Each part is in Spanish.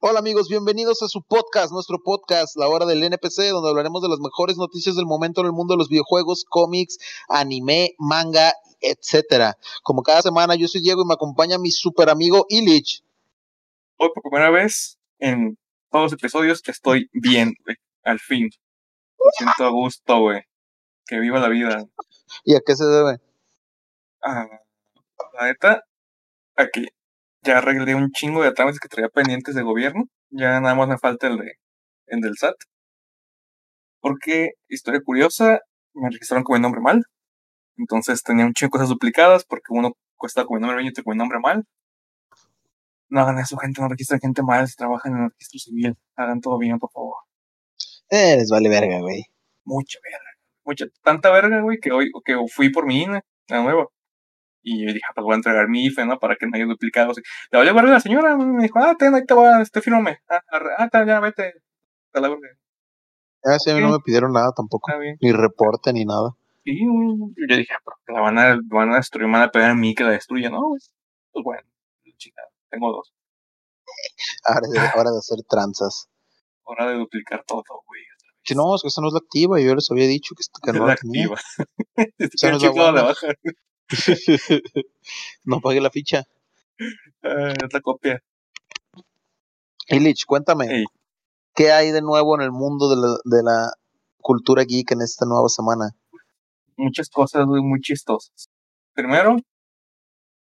Hola amigos, bienvenidos a su podcast, nuestro podcast, la hora del NPC, donde hablaremos de las mejores noticias del momento en el mundo de los videojuegos, cómics, anime, manga, etcétera. Como cada semana, yo soy Diego y me acompaña mi super amigo Illich. Hoy por primera vez en todos los episodios estoy bien, güey, al fin. Me siento a gusto, güey. Que viva la vida. ¿Y a qué se debe? Ah, la neta, aquí ya arreglé un chingo de trámites que traía pendientes de gobierno. Ya nada más me falta el, de, el del SAT. Porque, historia curiosa, me registraron con mi nombre mal. Entonces tenía un chingo de cosas duplicadas porque uno cuesta con mi nombre bien y otro con mi nombre mal. No hagan eso, gente, no registren gente mal si trabajan en el registro civil. Hagan todo bien, por favor. Eh, les vale verga, güey. Mucha verga. Mucha, tanta verga, güey, que hoy que fui por mi INE, la nueva. Y yo dije, ah, pues voy a entregar mi IFE, ¿no? Para que no haya duplicados. Le valió verga a la señora, me dijo, ah, ten, ahí te va, este, fírmame. Ah, ah, ya, vete. A la verga. Ah, sí, a mí no me pidieron nada tampoco. Ni reporte ni nada. Y yo dije, ah, pero que la van a, van a destruir, me van a pedir a mí que la destruya, ¿no? Pues, pues bueno, chingada, tengo dos. Ahora de, ahora de hacer tranzas. Hora de duplicar todo, güey. Si no, es que esa no es la activa, yo les había dicho que, que no la la activa. Esa no es la Chico, la buena. baja. no pagué la ficha. Es la copia. Illich, cuéntame, Ey, ¿qué hay de nuevo en el mundo de la, de la cultura geek en esta nueva semana? muchas cosas güey, muy chistosas. Primero,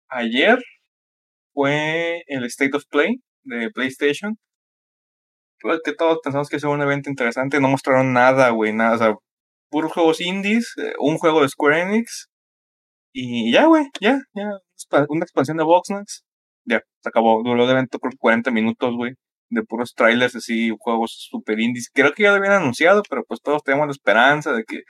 ayer fue el State of Play de PlayStation. Pues que todos pensamos que ser un evento interesante. No mostraron nada, güey, nada. O sea, puros juegos indies, eh, un juego de Square Enix. Y ya, güey, ya, ya. Una expansión de Voxnax. Ya, se acabó. Duró el evento por 40 minutos, güey. De puros trailers así, juegos super indies. Creo que ya lo habían anunciado, pero pues todos tenemos la esperanza de que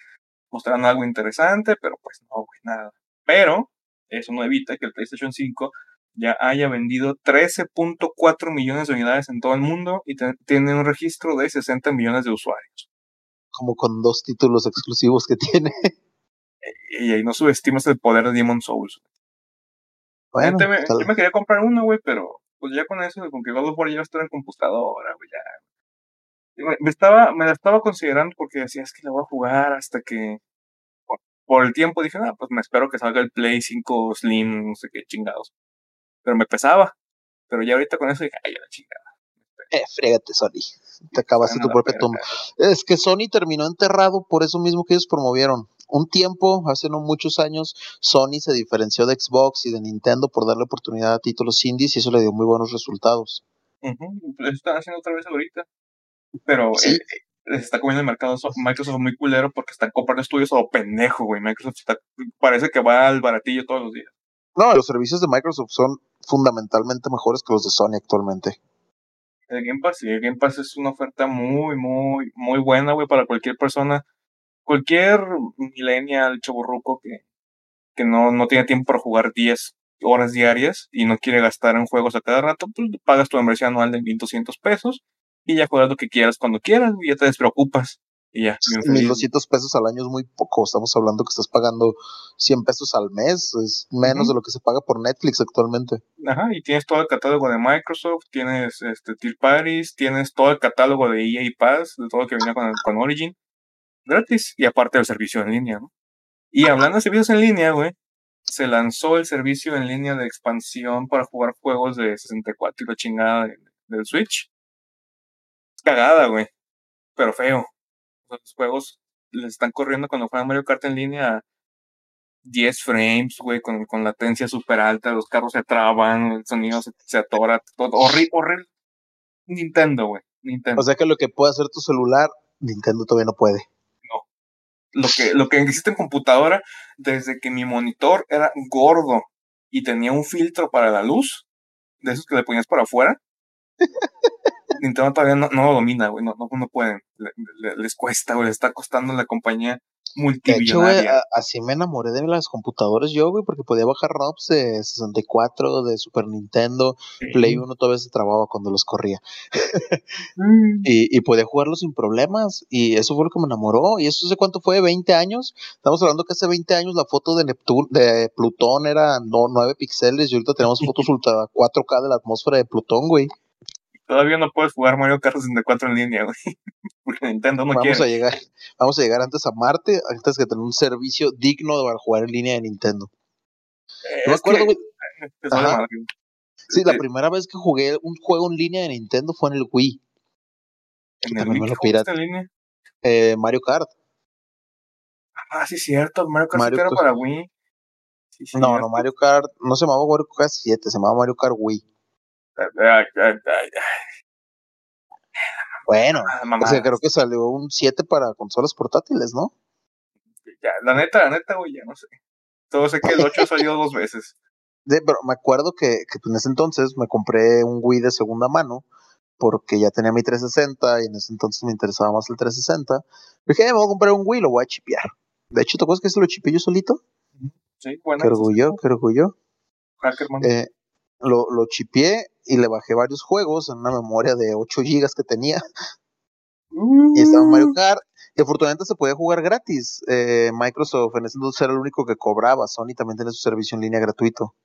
mostraran algo interesante, pero pues no, güey, nada. Pero eso no evita que el PlayStation 5 ya haya vendido 13.4 millones de unidades en todo el mundo y tiene un registro de 60 millones de usuarios. Como con dos títulos exclusivos que tiene. Y ahí no subestimas el poder de Demon Souls. Bueno, me- yo me quería comprar uno, güey, pero pues ya con eso, con que God of War ya estar en computadora, güey, ya. Me, estaba, me la estaba considerando porque decía, es que la voy a jugar hasta que. Por, por el tiempo dije, ah, pues me espero que salga el Play 5 Slim, no sé qué chingados. Pero me pesaba. Pero ya ahorita con eso dije, ay, a la chingada. Eh, frégate, Sony. Te acabaste tu propia tumba. Es que Sony terminó enterrado por eso mismo que ellos promovieron. Un tiempo, hace no muchos años, Sony se diferenció de Xbox y de Nintendo por darle oportunidad a títulos indies y eso le dio muy buenos resultados. Están haciendo otra vez ahorita. Pero Sí. eh, les está comiendo el mercado so- Microsoft muy culero porque están comprando estudios a lo pendejo, güey. Microsoft está, parece que va al baratillo todos los días. No, los servicios de Microsoft son fundamentalmente mejores que los de Sony actualmente. Game Pass, el Game Pass es una oferta muy, muy, muy buena, güey, para cualquier persona, cualquier millennial, chaburruco que, que no, no tiene tiempo para jugar 10 horas diarias y no quiere gastar en juegos a cada rato, pues pagas tu membresía anual de 1200 pesos y ya juegas lo que quieras cuando quieras y ya te despreocupas y ya, bien feliz. 1200 pesos al año es muy poco. Estamos hablando que estás pagando 100 pesos al mes. Es menos de lo que se paga por Netflix actualmente. Ajá, y tienes todo el catálogo de Microsoft, tienes este Tier Parties, tienes todo el catálogo de EA Pass, de todo lo que viene con, con Origin, gratis, y aparte del servicio en línea, ¿no? Y hablando de servicios en línea, güey, se lanzó el servicio en línea de expansión para jugar juegos de 64 y la chingada de- del Switch. Es cagada, güey, pero feo. Los juegos les están corriendo cuando juegan Mario Kart en línea a 10 frames, güey, con, con latencia súper alta, los carros se traban, el sonido se, se atora, todo horrible. Nintendo, güey, Nintendo. O sea que lo que puede hacer tu celular, Nintendo todavía no puede. lo que, lo que existe en computadora, desde que mi monitor era gordo y tenía un filtro para la luz, de esos que le ponías para afuera, Nintendo todavía no, no lo domina, güey, no, no, no pueden, Le- le- les cuesta, güey, les está costando la compañía De hecho, güey, multibillonaria. así me enamoré de las computadoras yo, güey, porque podía bajar ROMs de 64, de Super Nintendo, Play 1 todavía se trababa cuando los corría. Mm. Y, y podía jugarlo sin problemas. Y eso fue lo que me enamoró. ¿Y eso sé cuánto fue? ¿20 años? Estamos hablando que hace 20 años la foto de Neptuno, de Plutón era no, 9 píxeles y ahorita tenemos fotos ultra 4K de la atmósfera de Plutón, güey. Todavía no puedes jugar Mario Kart 64 en línea, güey. Porque Nintendo no vamos quiere. A llegar, vamos a llegar antes a Marte, antes que tener un servicio digno para jugar en línea de Nintendo. Eh, Yo me acuerdo, güey. Sí, la Eh, primera vez que jugué un juego en línea de Nintendo fue en el Wii. En el me Wii lo pirata. en línea. Eh, Mario Kart. Ah, sí, cierto. Mario Kart Mario era para Wii. Sí, No, cierto. no, Mario Kart, no se llamaba Mario Kart 7, se llamaba Mario Kart Wii. Ay, ay, ay, Bueno, ah, o sea, creo que salió un 7 para consolas portátiles, ¿no? Ya, la neta, la neta, güey, ya no sé. Todo sé que el 8 salió dos veces. De- pero me acuerdo que, que en ese entonces me compré un Wii de segunda mano porque ya tenía mi 360 y en ese entonces me interesaba más el 360. Dije, "Eh, me voy a comprar un Wii, lo voy a chipear. De hecho, ¿te acuerdas que se lo chipeé yo solito? Sí, bueno. Qué orgullo, qué orgullo. Eh, lo, lo chipeé y le bajé varios juegos en una memoria de 8 gigas que tenía. Y estaba Mario Kart. Y afortunadamente se podía jugar gratis. Eh, Microsoft en ese entonces era el único que cobraba. Sony también tiene su servicio en línea gratuito.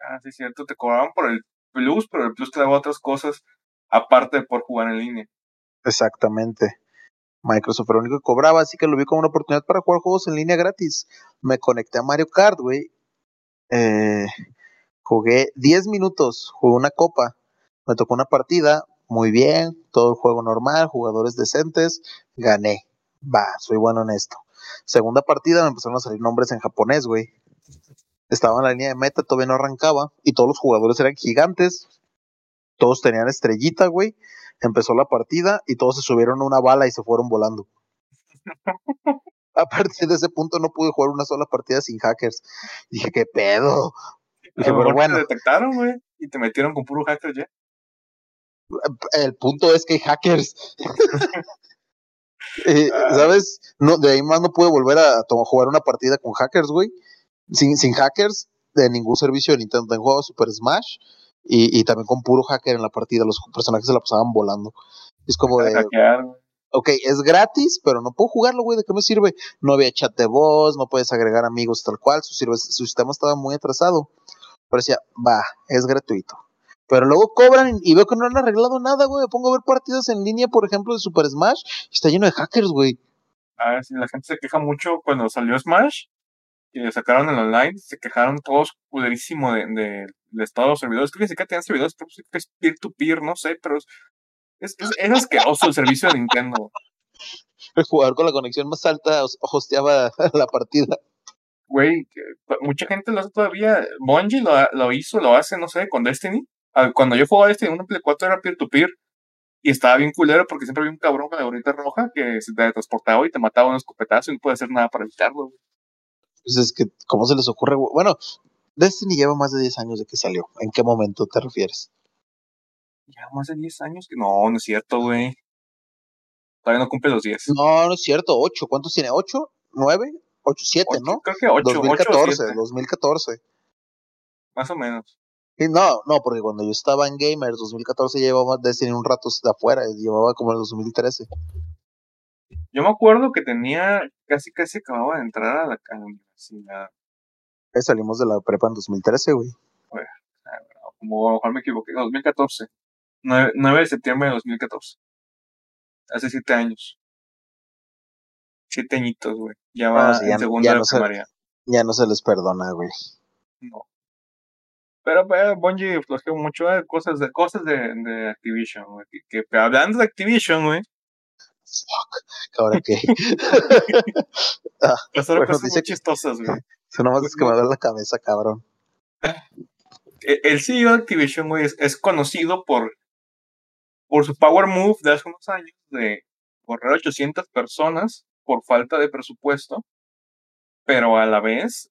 Ah, sí, cierto. Te cobraban por el Plus, pero el Plus te daba otras cosas aparte de por jugar en línea. Exactamente. Microsoft era el único que cobraba, así que lo vi como una oportunidad para jugar juegos en línea gratis. Me conecté a Mario Kart, güey. Eh, jugué 10 minutos, jugué una copa. Me tocó una partida, muy bien, todo el juego normal, jugadores decentes, gané. Va, soy bueno en esto. Segunda partida me empezaron a salir nombres en japonés, güey. Estaba en la línea de meta, todavía no arrancaba, y todos los jugadores eran gigantes. Todos tenían estrellita, güey. Empezó la partida y todos se subieron a una bala y se fueron volando. A partir de ese punto no pude jugar una sola partida sin hackers. Dije, ¿qué pedo? Dije, pero bueno, te detectaron, güey, y te metieron con puro hacker ya. el punto es que hay hackers. Eh, Ah. ¿Sabes? No, de ahí más no pude volver a jugar una partida con hackers, güey. Sin, sin hackers de ningún servicio de Nintendo. He jugado Super Smash y, y también con puro hacker en la partida. Los personajes se la pasaban volando. Es como de, Hackear, ok, es gratis, pero no puedo jugarlo, güey, ¿de qué me sirve? No había chat de voz, no puedes agregar amigos tal cual, su sistema estaba muy atrasado. Va, es gratuito. Pero luego cobran y veo que no han arreglado nada, güey. Me pongo a ver partidas en línea, por ejemplo, de Super Smash, y está lleno de hackers, güey. A ver, si la gente se queja mucho cuando salió Smash y le sacaron el online, se quejaron todos culerísimo de, de, de estado de los servidores. Creo que sí que tenían servidores, pero sí que es peer-to-peer, no sé, pero es, es, es, asqueroso el servicio de Nintendo. El jugador con la conexión más alta hos- hosteaba la partida. Güey, mucha gente lo hace todavía. Bungie lo, lo hizo, lo hace, no sé, con Destiny. Cuando yo jugaba Destiny, un Play 4 era peer-to-peer. Y estaba bien culero porque siempre había un cabrón con la gorrita roja que se te transportaba y te mataba un escopetazo y no puede hacer nada para evitarlo. güey. Pues es que, ¿cómo se les ocurre? Bueno, Destiny lleva más de 10 años de que salió. ¿En qué momento te refieres? Ya más de 10 años que. No, no es cierto, güey. Todavía no cumple los 10. No, no es cierto, 8. ¿Cuántos tiene? ¿8? ¿9? 8, 7, Ocho, ¿no? Creo que 8, 8 o 2014, 7, 2014. más o menos. Y no, no, porque cuando yo estaba en Gamers 2014 llevaba Destiny un rato de afuera, llevaba como el 2013. Yo me acuerdo que tenía. Casi, casi acababa de entrar a la, a la universidad. Eh, salimos de la prepa en 2013, güey. Como a lo mejor me equivoqué. 2014. 9, 9 de septiembre de 2014. Hace 7 años. 7 añitos, güey. Ya va No, ya en no- segundo ya de no. Ya se les perdona, güey. No. Pero, pero Bungie flojeó mucho de cosas de cosas de, de Activision, güey. Que, que hablando de Activision, güey. Fuck, ahora qué. Pasaron Bueno, cosas muy chistosas, güey. Eso nomás es que me duele la cabeza, cabrón. E- El CEO de Activision, güey, es, es conocido por, por su power move de hace unos años de correr 800 personas por falta de presupuesto, pero a la vez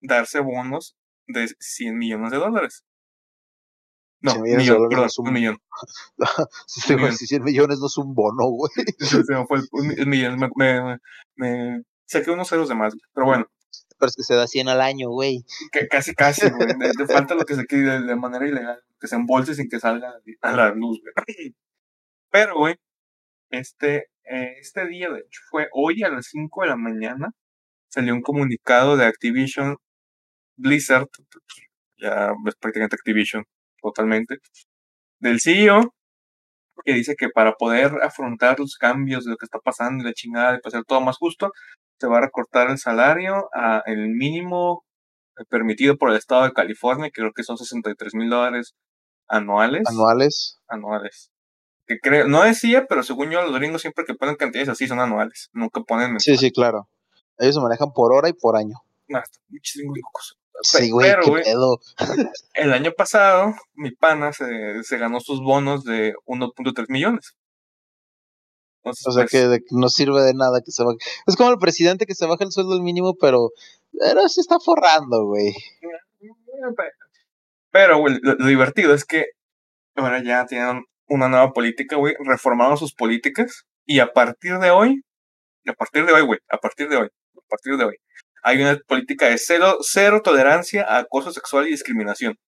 darse bonos de 100 millones de dólares. No, 100 millones de millón, perdón, un- un millón. Si si 100 millones no es un bono, güey. Se me fue el, millón. Me, me, me saqué unos ceros de más, güey. pero bueno, Pero es que se da 100 al año, güey. casi, casi, güey. De, de falta lo que se quede de, de manera ilegal, que se embolse sin que salga a la luz, güey. Pero, güey, este, eh, este día, de hecho, fue hoy a las 5 de la mañana, salió un comunicado de Activision Blizzard, ya es prácticamente Activision, totalmente, del CEO que dice que para poder afrontar los cambios de lo que está pasando y la chingada y hacer todo más justo, se va a recortar el salario a el mínimo permitido por el estado de California, que creo que son 63 mil dólares anuales. Anuales. Anuales. Que creo, no decía, pero según yo, los gringos siempre que ponen cantidades así son anuales, nunca ponen. Sí, sí, claro. Ellos se manejan por hora y por año. Ah, muchísimos locos. Sí, güey, Pero, qué güey, pedo. El año pasado, mi pana se, se ganó sus bonos de 1.3 millones. Entonces, O sea pues, que de- no sirve de nada que se baje. Es como el presidente que se baja el sueldo al mínimo, pero, pero se está forrando, güey. Pero, güey, lo, lo divertido es que ahora ya tienen una nueva política, güey, reformaron sus políticas y a partir de hoy, a partir de hoy, güey, a partir de hoy, a partir de hoy, hay una política de cero, cero tolerancia a acoso sexual y discriminación.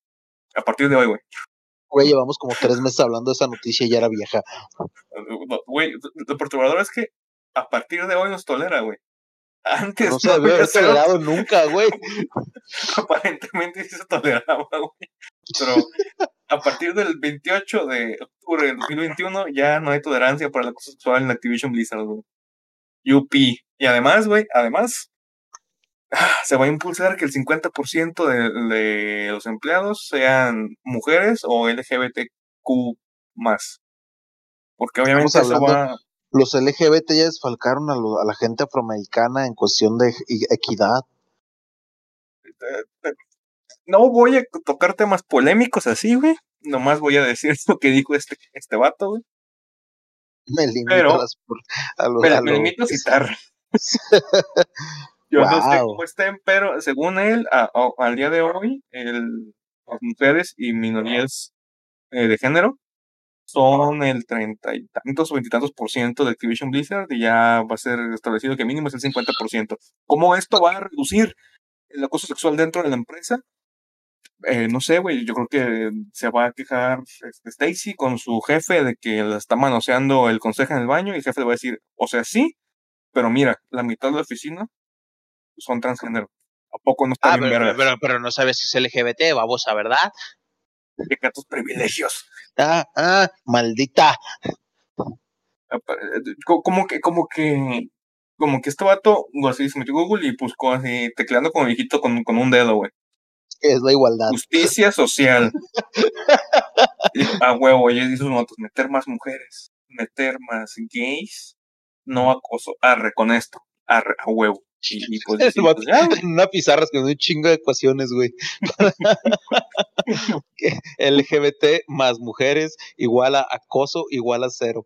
A partir de hoy, güey. Güey, llevamos como tres meses hablando de esa noticia y ya era vieja. Güey, lo perturbador es que a partir de hoy nos tolera, güey. Antes No se debe había haber tolerado nunca, güey. aparentemente sí se toleraba, güey. Pero a partir del 28 de octubre del 2021 ya no hay tolerancia para el acoso sexual en Activision Blizzard, güey. UP. Y además, güey, además, ah, se va a impulsar que el 50% de, de los empleados sean mujeres o LGBTQ más. Porque obviamente eso va... Los LGBT ya desfalcaron a, lo- a la gente afroamericana en cuestión de equidad. No voy a tocar temas polémicos así, güey. Nomás voy a decir lo que dijo este, este vato, güey. Me limito Pero- a, las, a lo- Me, a me lo- limito a citar. Yo no sé Wow. cómo estén, pero según él, a- a- al día de hoy, el- las mujeres y minorías eh, de género son el treinta y tantos o veintitantos por ciento de Activision Blizzard y ya va a ser establecido que mínimo es el 50%. ¿Cómo esto va a reducir el acoso sexual dentro de la empresa? Eh, no sé, güey, yo creo que se va a quejar este, Stacy con su jefe de que la está manoseando el consejo en el baño y el jefe le va a decir, o sea, sí, pero mira, la mitad de la oficina son transgénero. ¿A poco no está Ah, bien pero, pero, pero no sabes si es LGBT, babosa, ¿verdad? Checa tus privilegios. Ah, ah, maldita. Apa- eh, co- Como que, como que, como que este vato, así, se metió Google y buscó así, tecleando como viejito con, con un dedo, güey. Es la igualdad. Justicia social. A huevo, ella hizo sus notas, meter más mujeres, meter más gays, no acoso, arre con esto, arre, a huevo. Y, y pues, pues, ya, en una pizarra con un chingo de ecuaciones, güey. LGBT más mujeres igual a acoso igual a cero.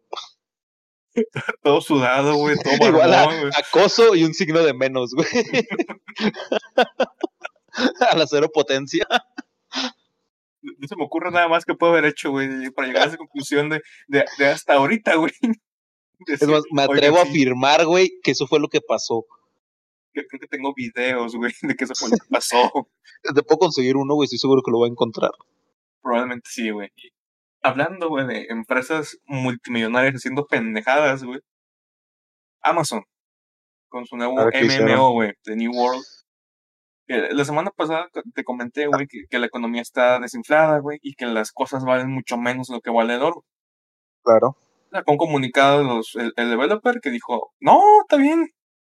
todo sudado, güey, todo Igual a barbón, güey. acoso y un signo de menos, güey. a la cero potencia. No se me ocurre nada más que puedo haber hecho, güey, para llegar a esa conclusión de, de, de hasta ahorita, güey. Es más, me "Oigan, atrevo a sí, afirmar, güey, que eso fue lo que pasó. que- Creo que tengo videos, güey, de que eso fue lo que pasó. Te puedo conseguir uno, güey, estoy seguro que lo voy a encontrar. Probablemente sí, güey. Hablando, güey, de empresas multimillonarias haciendo pendejadas, güey. Amazon, con su nuevo. MMO, güey, The New World. La semana pasada te comenté, güey, que, que la economía está desinflada, güey, y que las cosas valen mucho menos de lo que vale el oro. Claro. Sacó un comunicado los, el, el developer que dijo, no, está bien.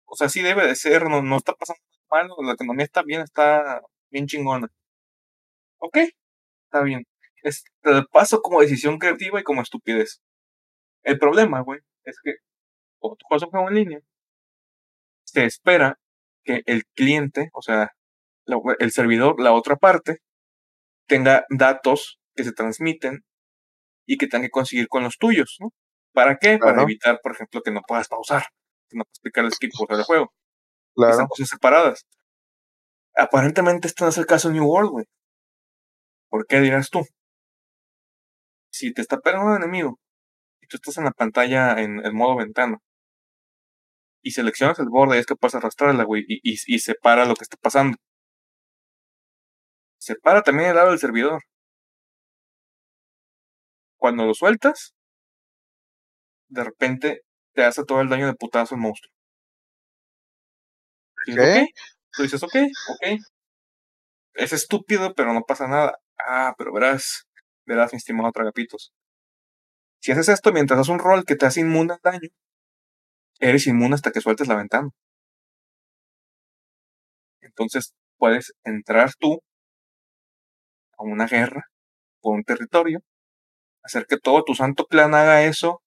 O sea, sí debe de ser, no, no está pasando mal, la economía está bien, está bien chingona. Ok, está bien. Es, te lo paso como decisión creativa y como estupidez. El problema, güey, es que cuando tú juegas un juego en línea, se espera que el cliente, o sea, el servidor, la otra parte, tenga datos que se transmiten y que tengan que conseguir con los tuyos, ¿no? ¿Para qué? Para evitar, por ejemplo, que no puedas pausar, que no puedas picar el skip por el juego. que Claro. Están cosas separadas. Aparentemente esto no es el caso de New World, güey. ¿Por qué dirás tú? Si te está pegando un enemigo y tú estás en la pantalla en el modo ventana y seleccionas el borde y es capaz de arrastrarla, güey, y, y, y separa lo que está pasando. Separa también el lado del servidor. Cuando lo sueltas, de repente te hace todo el daño de putazo el monstruo. Y dices, ¿Qué? ok. Tú dices, ok, ok. Es estúpido, pero no pasa nada. Ah, pero verás, verás, mi estimado Tragapitos. Si haces esto mientras haces un rol que te hace inmune al daño, eres inmune hasta que sueltes la ventana. Entonces puedes entrar tú una guerra por un territorio, hacer que todo tu santo clan haga eso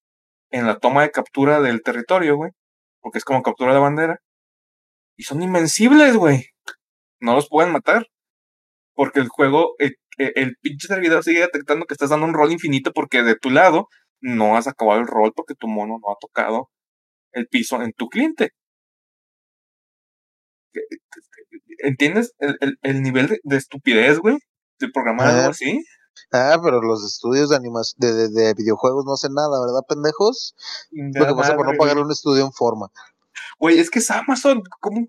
en la toma de captura del territorio, güey, porque es como captura de bandera, y son invencibles, güey. No los pueden matar. Porque el juego, el, el, pinche servidor sigue detectando que estás dando un rol infinito porque de tu lado no has acabado el rol porque tu mono no ha tocado el piso en tu cliente. ¿Entiendes el, el, nivel de, estupidez, güey? De programar algo así. Ah, pero los estudios de animación de, de, videojuegos no hacen nada, ¿verdad, pendejos? Lo que pasa por no pagar un estudio en forma. Güey, es que es Amazon, ¿cómo?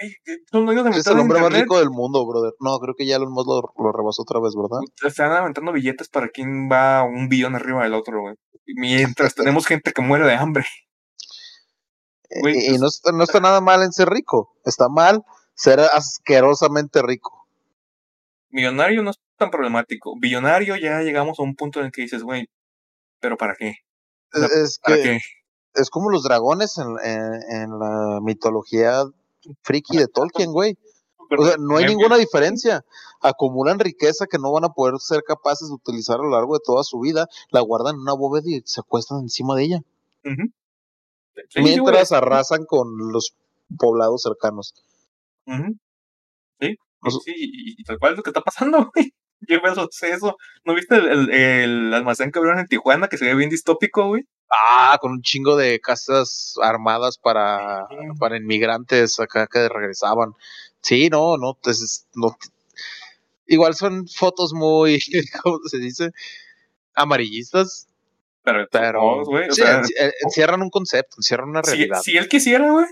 Güey, son de Es el hombre más rico del mundo, brother. No, creo que ya Elon Musk lo, lo rebasó otra vez, ¿verdad? Están aventando billetes para quien va un billón arriba del otro, güey. Mientras tenemos gente que muere de hambre. y, no, está, no está nada mal en ser rico. Está mal ser asquerosamente rico. Millonario no es tan problemático. Billonario ya llegamos a un punto en el que dices, güey, ¿pero para qué? es que es como los dragones en, en, la mitología friki de Tolkien, güey. O sea, no hay ninguna diferencia. Acumulan riqueza que no van a poder ser capaces de utilizar a lo largo de toda su vida, la guardan en una bóveda y se acuestan encima de ella. Mientras arrasan con los poblados cercanos. Sí, sí, y, tal cual es lo que está pasando, güey. Yo sé eso. ¿No viste el, el, almacén que abrieron en Tijuana que se ve bien distópico, güey? Ah, con un chingo de casas armadas para, para inmigrantes acá que regresaban. Sí, no, no, pues, no. Igual son fotos muy, ¿cómo se dice? Amarillistas. Pero, encierran un concepto, encierran una realidad. Si, él quisiera, güey,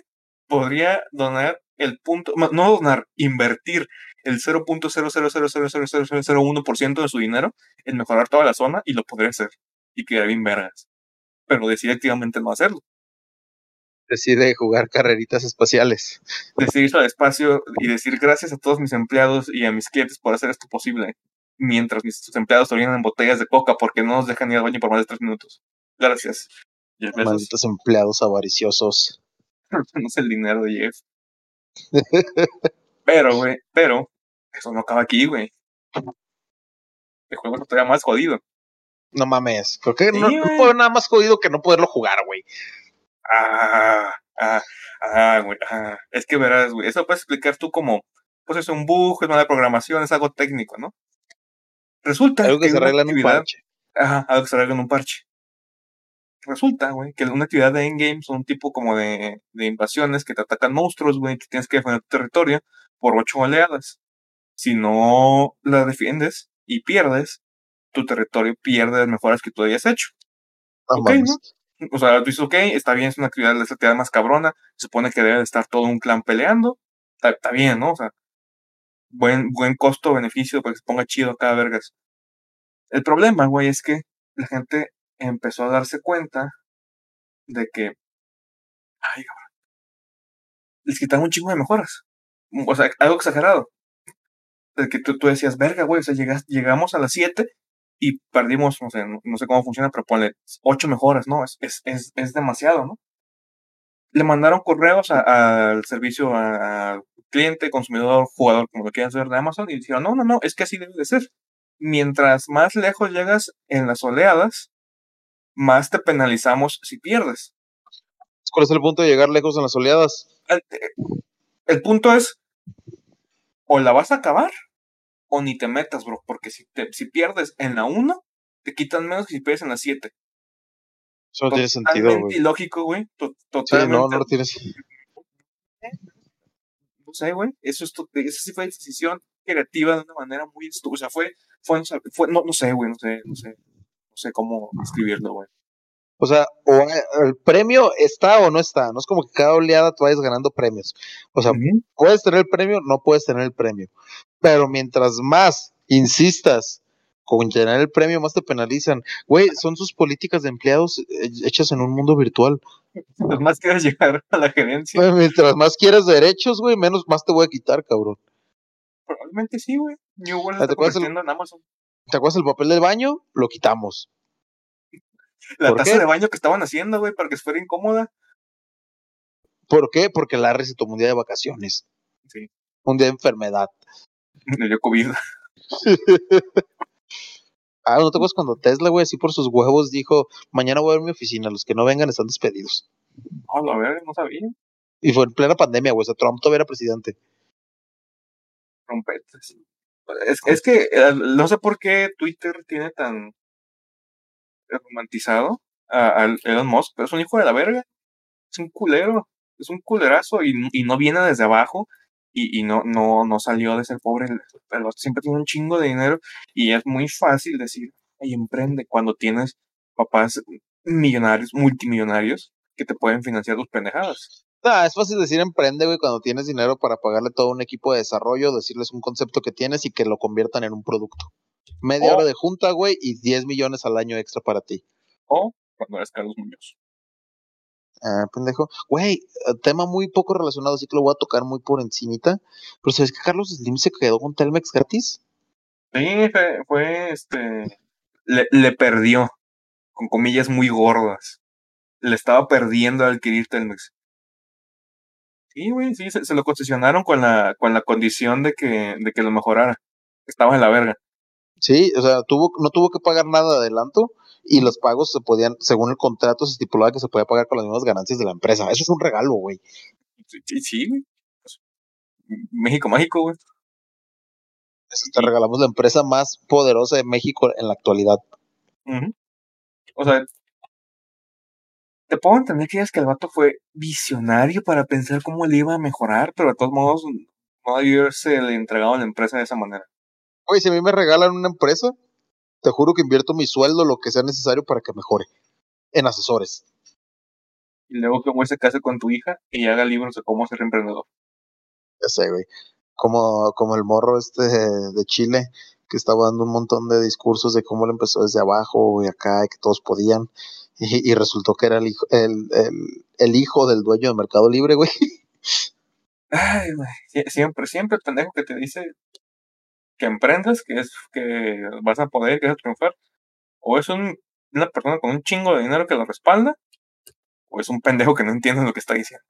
podría donar el punto, no donar, invertir el 0.0000001% de su dinero en mejorar toda la zona y lo podría hacer. Y quedar bien vergas pero decide activamente no hacerlo. Decide jugar carreritas espaciales. Decide irse al espacio y decir gracias a todos mis empleados y a mis clientes por hacer esto posible, mientras mis empleados orinan en botellas de coca porque no nos dejan ir al baño por más de tres minutos. Gracias. Malditos empleados avariciosos. no sé el dinero de Jeff. pero, güey, pero, eso no acaba aquí, güey. El juego es todavía más jodido. No mames. Creo que no, puedo nada más jodido que no poderlo jugar, güey. Ah, ah, ah, güey. Ah. Es que verás, güey. Eso puedes explicar tú como, pues es un bug, es mala programación, es algo técnico, ¿no? Resulta algo que, se arregla en un parche. Ajá, algo que se arregla en un parche. Resulta, güey, que una actividad de endgame son un tipo como de, de invasiones que te atacan monstruos, güey, que tienes que defender tu territorio por ocho oleadas. Si no la defiendes y pierdes, tu territorio pierde las mejoras que tú hayas hecho. ok, ¿no? O sea, tú dices, ok, está bien, es una actividad, la actividad más cabrona, se supone que debe de estar todo un clan peleando, está, bien, ¿no? O sea, buen, buen costo-beneficio para que se ponga chido cada vergas. El problema, güey, es que la gente empezó a darse cuenta de que, ay, les quitaron un chingo de mejoras. O sea, algo exagerado. De que tú, tú decías, verga, güey, o sea, llegamos a las 7 y perdimos, no sé, no, sé cómo funciona, pero ponle ocho mejoras, ¿no? Es, es, es, es demasiado, ¿no? Le mandaron correos al servicio, al cliente, consumidor, jugador, como lo quieran saber de Amazon, y dijeron, no, no, no, es que así debe de ser. Mientras más lejos llegas en las oleadas, más te penalizamos si pierdes. ¿Cuál es el punto de llegar lejos en las oleadas? El, el punto es, o la vas a acabar, o ni te metas, bro, porque si, te, si pierdes en la 1, te quitan menos que si pierdes en la 7. Eso no tiene sentido, güey. ilógico, güey. Totalmente. Sí, no, no lo tienes. No sé, güey. Eso, es, esa sí fue decisión creativa de una manera muy estúpida. O sea, fue, fue, fue no, no sé, güey, no sé, no sé. No sé cómo escribirlo, güey. O sea, o el premio está o no está. No es como que cada oleada tú vayas ganando premios. O sea, puedes tener el premio, no puedes tener el premio. Pero mientras más insistas con llenar el premio, más te penalizan. Güey, son sus políticas de empleados eh, hechas en un mundo virtual. Mientras más quieras llegar a la gerencia. mientras más quieras derechos, güey, menos más te voy a quitar, cabrón. Probablemente sí, güey. New World está ¿Te, acuerdas el, ¿Te acuerdas el papel del baño? Lo quitamos. La ¿Por taza qué? de baño que estaban haciendo, güey, para que fuera incómoda. ¿Por qué? Porque Larry se tomó un día de vacaciones. Sí. Un día de enfermedad. Le dio COVID. Ah, ¿no te acuerdas cuando Tesla, güey, así por sus huevos dijo, mañana voy a ver mi oficina, los que no vengan están despedidos? No, a ver, no sabía. Y fue en plena pandemia, güey, o sea, Trump todavía era presidente. Trompetas. Es, es que eh, no sé por qué Twitter tiene tan romantizado a, Elon Musk, pero es un hijo de la verga. Es un culero. Es un culerazo y, y no viene desde abajo y, y no, no, no salió de ser pobre. Otro siempre tiene un chingo de dinero y es muy fácil decir, ay, emprende cuando tienes papás millonarios, multimillonarios que te pueden financiar tus pendejadas. Ah, es fácil decir emprende, güey, cuando tienes dinero para pagarle todo un equipo de desarrollo, decirles un concepto que tienes y que lo conviertan en un producto. Media Oh. hora de junta, güey, y 10 millones al año extra para ti. O cuando eres Carlos Muñoz. Ah, pendejo. Güey, eh, tema muy poco relacionado, así que lo voy a tocar muy por encimita. Pero ¿sabes que Carlos Slim se quedó con Telmex gratis? Sí, fue, fue, este. Le, le perdió, con comillas muy gordas. Le estaba perdiendo al adquirir Telmex. Sí, güey, sí, se, se lo concesionaron con la, con la condición de que, de que lo mejorara. Estaba en la verga. Sí, o sea, tuvo, no tuvo que pagar nada de adelanto y los pagos se podían, según el contrato, se estipulaba que se podía pagar con las mismas ganancias de la empresa. Eso es un regalo, güey. Sí, sí, güey. Pues, México mágico, güey. Te regalamos la empresa más poderosa de México en la actualidad. Ujú. O sea, te puedo entender que digas que el vato fue visionario para pensar cómo le iba a mejorar, pero de todos modos no haberse le entregado a la empresa de esa manera. Güey, si a mí me regalan una empresa, te juro que invierto mi sueldo, lo que sea necesario para que mejore. En asesores. Y luego que se case con tu hija y haga libros de cómo ser emprendedor. Ya sé, güey. Como, como el morro este de Chile, que estaba dando un montón de discursos de cómo él empezó desde abajo y acá, y que todos podían. Y, y resultó que era el hijo, el, el, el hijo del dueño de Mercado Libre, güey. Ay, güey. Sie- Siempre, siempre el pendejo que te dice que emprendas, que es que vas a poder, que vas a triunfar, o es un, una persona con un chingo de dinero que lo respalda, o es un pendejo que no entiende lo que está diciendo.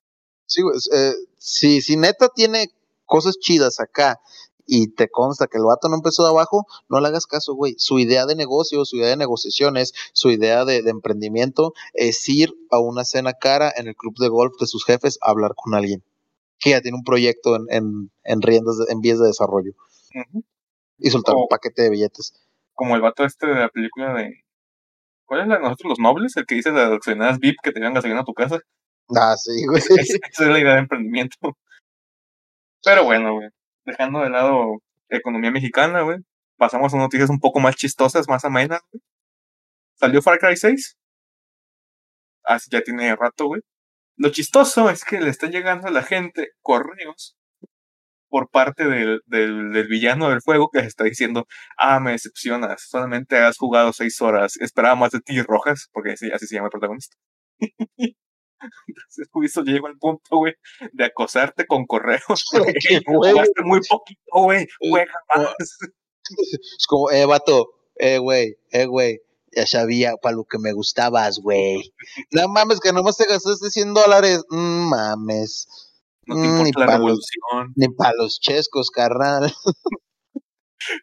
Sí, güey. eh, si, si neta tiene cosas chidas acá y te consta que el vato no empezó de abajo, no le hagas caso, güey. Su idea de negocio, su idea de negociaciones, su idea de, de emprendimiento es ir a una cena cara en el club de golf de sus jefes a hablar con alguien que ya tiene un proyecto en, en, en riendas, de- en vías de desarrollo y soltar Oh. un paquete de billetes. Como el vato este de la película de. ¿Cuál es la de nosotros los nobles? El que dice de las accionadas VIP que te llevan gasolina a tu casa. Ah, sí, güey. Es- Esa es la idea de emprendimiento. Pero bueno, güey. Dejando de lado economía mexicana, güey. Pasamos a noticias un poco más chistosas, más amenas, güey. Salió Far Cry 6. Así ya tiene rato, güey. Lo chistoso es que le están llegando a la gente correos por parte del, del, del villano del juego que está diciendo, ah, me decepcionas, solamente has jugado seis horas, esperaba más de ti, Rojas, porque así, así se llama el protagonista. Entonces, güey, eso llegó al punto, güey, de acosarte con correos. güey. Jugaste muy poquito, güey, juega más. Es como, eh, vato, eh, güey, eh, güey. Ya sabía para lo que me gustabas, güey. No mames, que nomás te gastaste 100 dólares. Mm, mames. No te Mm, ni importa la pa' los- revolución. Ni para los chescos, carnal.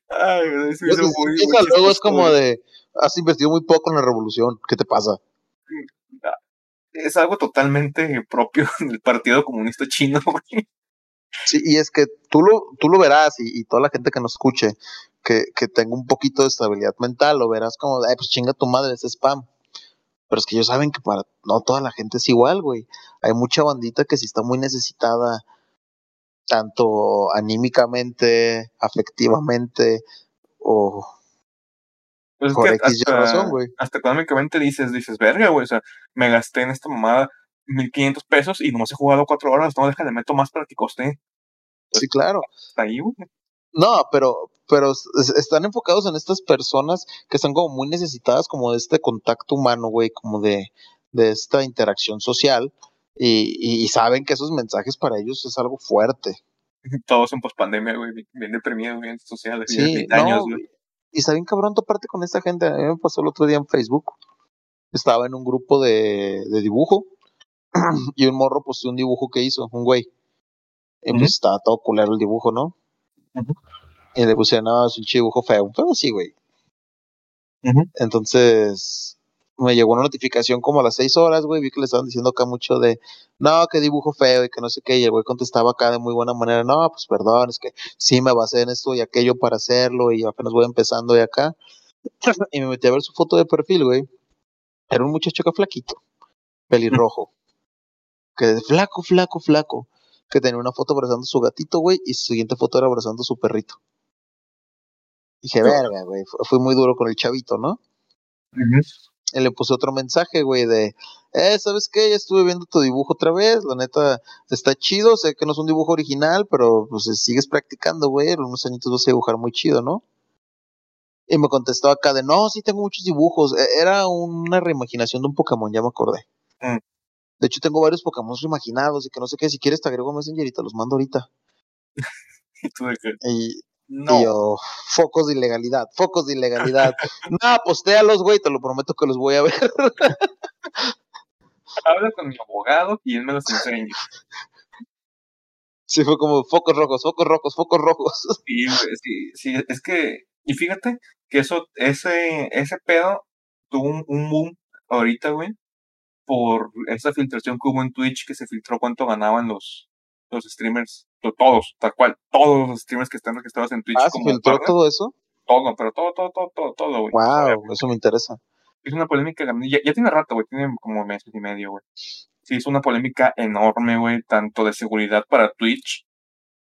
Ay, güey, eso que muy, empieza luego es como de, has invertido muy poco en la revolución. ¿Qué te pasa? Es algo totalmente propio del Partido Comunista Chino, güey. Sí, y es que tú lo, tú lo verás y, y toda la gente que nos escuche que, que tenga un poquito de estabilidad mental, lo verás como, ay, pues chinga tu madre, es spam. Pero es que ellos saben que para no toda la gente es igual, güey. Hay mucha bandita que si está muy necesitada, tanto anímicamente, afectivamente, o Pues es por que X hasta, razón, güey. hasta económicamente dices, dices, verga, güey, o sea, me gasté en esta mamada 1500 pesos y nomás he jugado cuatro horas, no, déjale, meto más para que coste. Sí, claro. Hasta ahí, güey. No, pero, pero es- están enfocados en estas personas que están como muy necesitadas como de este contacto humano, güey, como de, de esta interacción social y, y- saben que esos mensajes para ellos es algo fuerte. Todos en pospandemia, güey, bien- deprimidos, bien sociales, Sí, bien no, güey. Y está bien cabrón toparte con esta gente. A mí me pasó el otro día en Facebook estaba en un grupo de, de dibujo y un morro pues un dibujo que hizo, un güey. Y pues estaba todo culero el dibujo, ¿no? Y le pusieron, no, es un dibujo feo, pero sí, güey. Entonces, me llegó una notificación como a las seis horas, güey, vi que le estaban diciendo acá mucho de, no, que dibujo feo y que no sé qué, y el güey contestaba acá de muy buena manera, no, pues perdón, es que sí me basé en esto y aquello para hacerlo y apenas voy empezando de acá. y me metí a ver su foto de perfil, güey. Era un muchacho acá flaquito, pelirrojo, que flaco, flaco, flaco, que tenía una foto abrazando a su gatito, güey, y su siguiente foto era abrazando a su perrito. Dije, verga, güey, fui muy duro con el chavito, ¿no? Y le puse otro mensaje, güey, de, eh, ¿sabes qué? Ya estuve viendo tu dibujo otra vez, la neta, está chido, sé que no es un dibujo original, pero pues sigues practicando, güey, en unos añitos vas a dibujar muy chido, ¿no? Y me contestó acá de, no, sí tengo muchos dibujos, e-, era una reimaginación de un Pokémon, ya me acordé. Mm. De hecho, tengo varios Pokémon reimaginados y que no sé qué, si quieres te agrego Messenger y te los mando ahorita. y, no. Yo, focos de ilegalidad, focos de ilegalidad. no, postéalos, güey, te lo prometo que los voy a ver. Habla con mi abogado y él me los enseña. Sí, fue como focos rojos, focos rojos, focos rojos. Sí, sí, sí, es que, y fíjate que eso, ese, ese pedo tuvo un, un boom ahorita, güey, por esa filtración que hubo en Twitch que se filtró cuánto ganaban los, los streamers, todos, tal cual, todos los streamers que están registrados en Twitch. Ah, ¿se filtró todo eso? Todo, pero todo, todo, todo, todo, todo, güey. Wow, eso me interesa. Es una polémica, ya, ya tiene rato, güey, tiene como meses y medio, güey. Sí, es una polémica enorme, güey, tanto de seguridad para Twitch